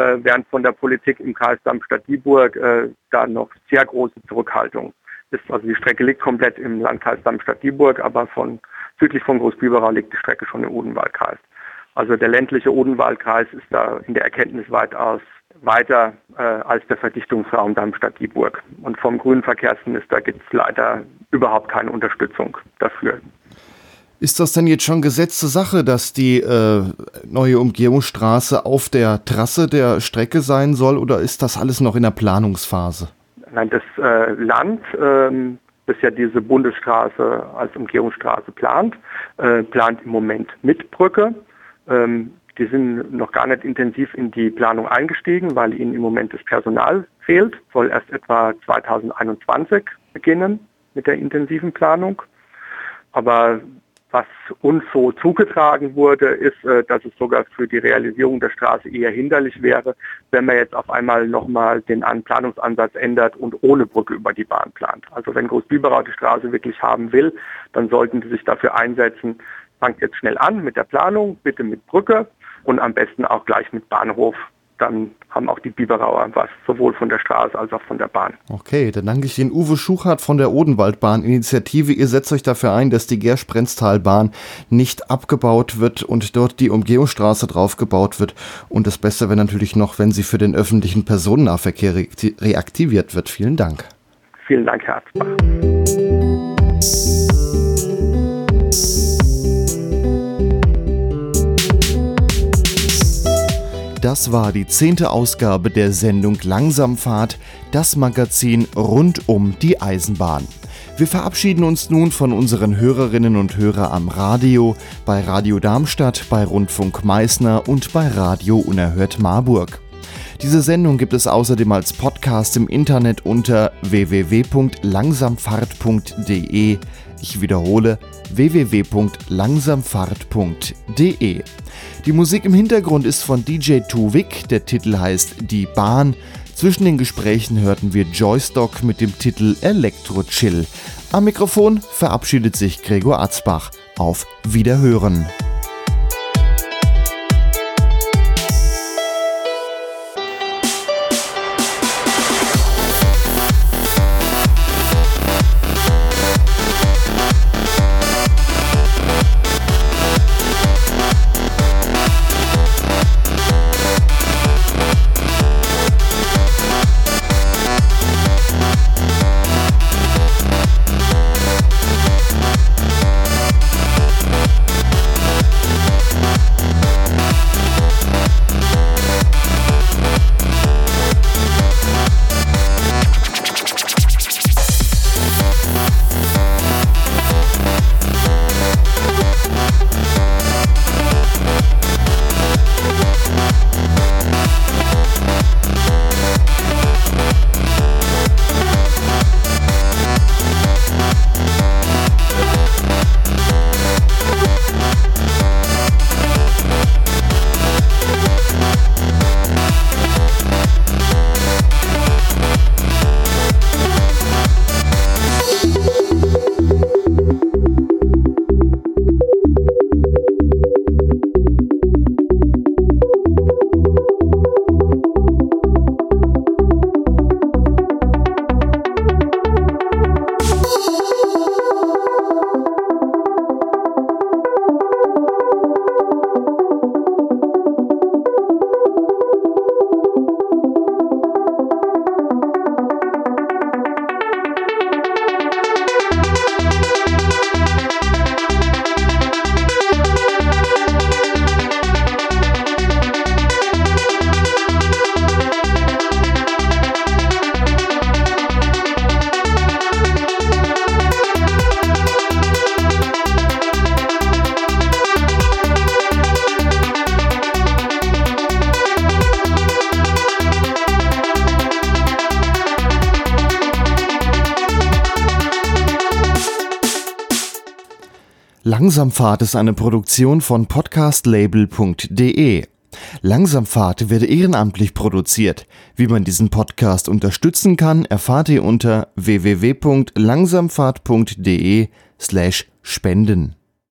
äh, während von der Politik im Kreis Darmstadt-Dieburg äh, da noch sehr große Zurückhaltung ist. Also die Strecke liegt komplett im Landkreis Darmstadt-Dieburg, aber von südlich von Großbiberau liegt die Strecke schon im Odenwaldkreis. Also der ländliche Odenwaldkreis ist da in der Erkenntnis weitaus weiter äh, als der Verdichtungsraum Darmstadt-Dieburg. Und vom grünen Verkehrsminister gibt es leider überhaupt keine Unterstützung dafür. Ist das denn jetzt schon gesetzte Sache, dass die äh, neue Umgehungsstraße auf der Trasse der Strecke sein soll oder ist das alles noch in der Planungsphase? Nein, das äh, Land, ähm, das ja diese Bundesstraße als Umgehungsstraße plant, äh, plant im Moment mit Brücke. Ähm, die sind noch gar nicht intensiv in die Planung eingestiegen, weil ihnen im Moment das Personal fehlt. Soll erst etwa 2021 beginnen mit der intensiven Planung. Aber was uns so zugetragen wurde, ist, äh, dass es sogar für die Realisierung der Straße eher hinderlich wäre, wenn man jetzt auf einmal nochmal den Planungsansatz ändert und ohne Brücke über die Bahn plant. Also wenn Großbiberau die Straße wirklich haben will, dann sollten sie sich dafür einsetzen, fangt jetzt schnell an mit der Planung, bitte mit Brücke und am besten auch gleich mit Bahnhof dann haben auch die Biberauer was, sowohl von der Straße als auch von der Bahn. Okay, dann danke ich Ihnen Uwe Schuchert von der Odenwaldbahn-Initiative. Ihr setzt euch dafür ein, dass die Gersch-Prenztalbahn nicht abgebaut wird und dort die Umgehungsstraße draufgebaut wird. Und das Beste wäre natürlich noch, wenn sie für den öffentlichen Personennahverkehr reaktiviert wird. Vielen Dank. Vielen Dank, Herr Arzbach. Das war die zehnte Ausgabe der Sendung Langsamfahrt, das Magazin rund um die Eisenbahn. Wir verabschieden uns nun von unseren Hörerinnen und Hörern am Radio, bei Radio Darmstadt, bei Rundfunk Meißner und bei Radio Unerhört Marburg. Diese Sendung gibt es außerdem als Podcast im Internet unter www.langsamfahrt.de. Ich wiederhole www.langsamfahrt.de. Die Musik im Hintergrund ist von DJ Tuvik, der Titel heißt Die Bahn. Zwischen den Gesprächen hörten wir Joystock mit dem Titel Electro Chill. Am Mikrofon verabschiedet sich Gregor Atzbach. Auf Wiederhören. Langsamfahrt ist eine Produktion von podcastlabel.de. Langsamfahrt wird ehrenamtlich produziert. Wie man diesen Podcast unterstützen kann, erfahrt ihr unter www.langsamfahrt.de slash spenden.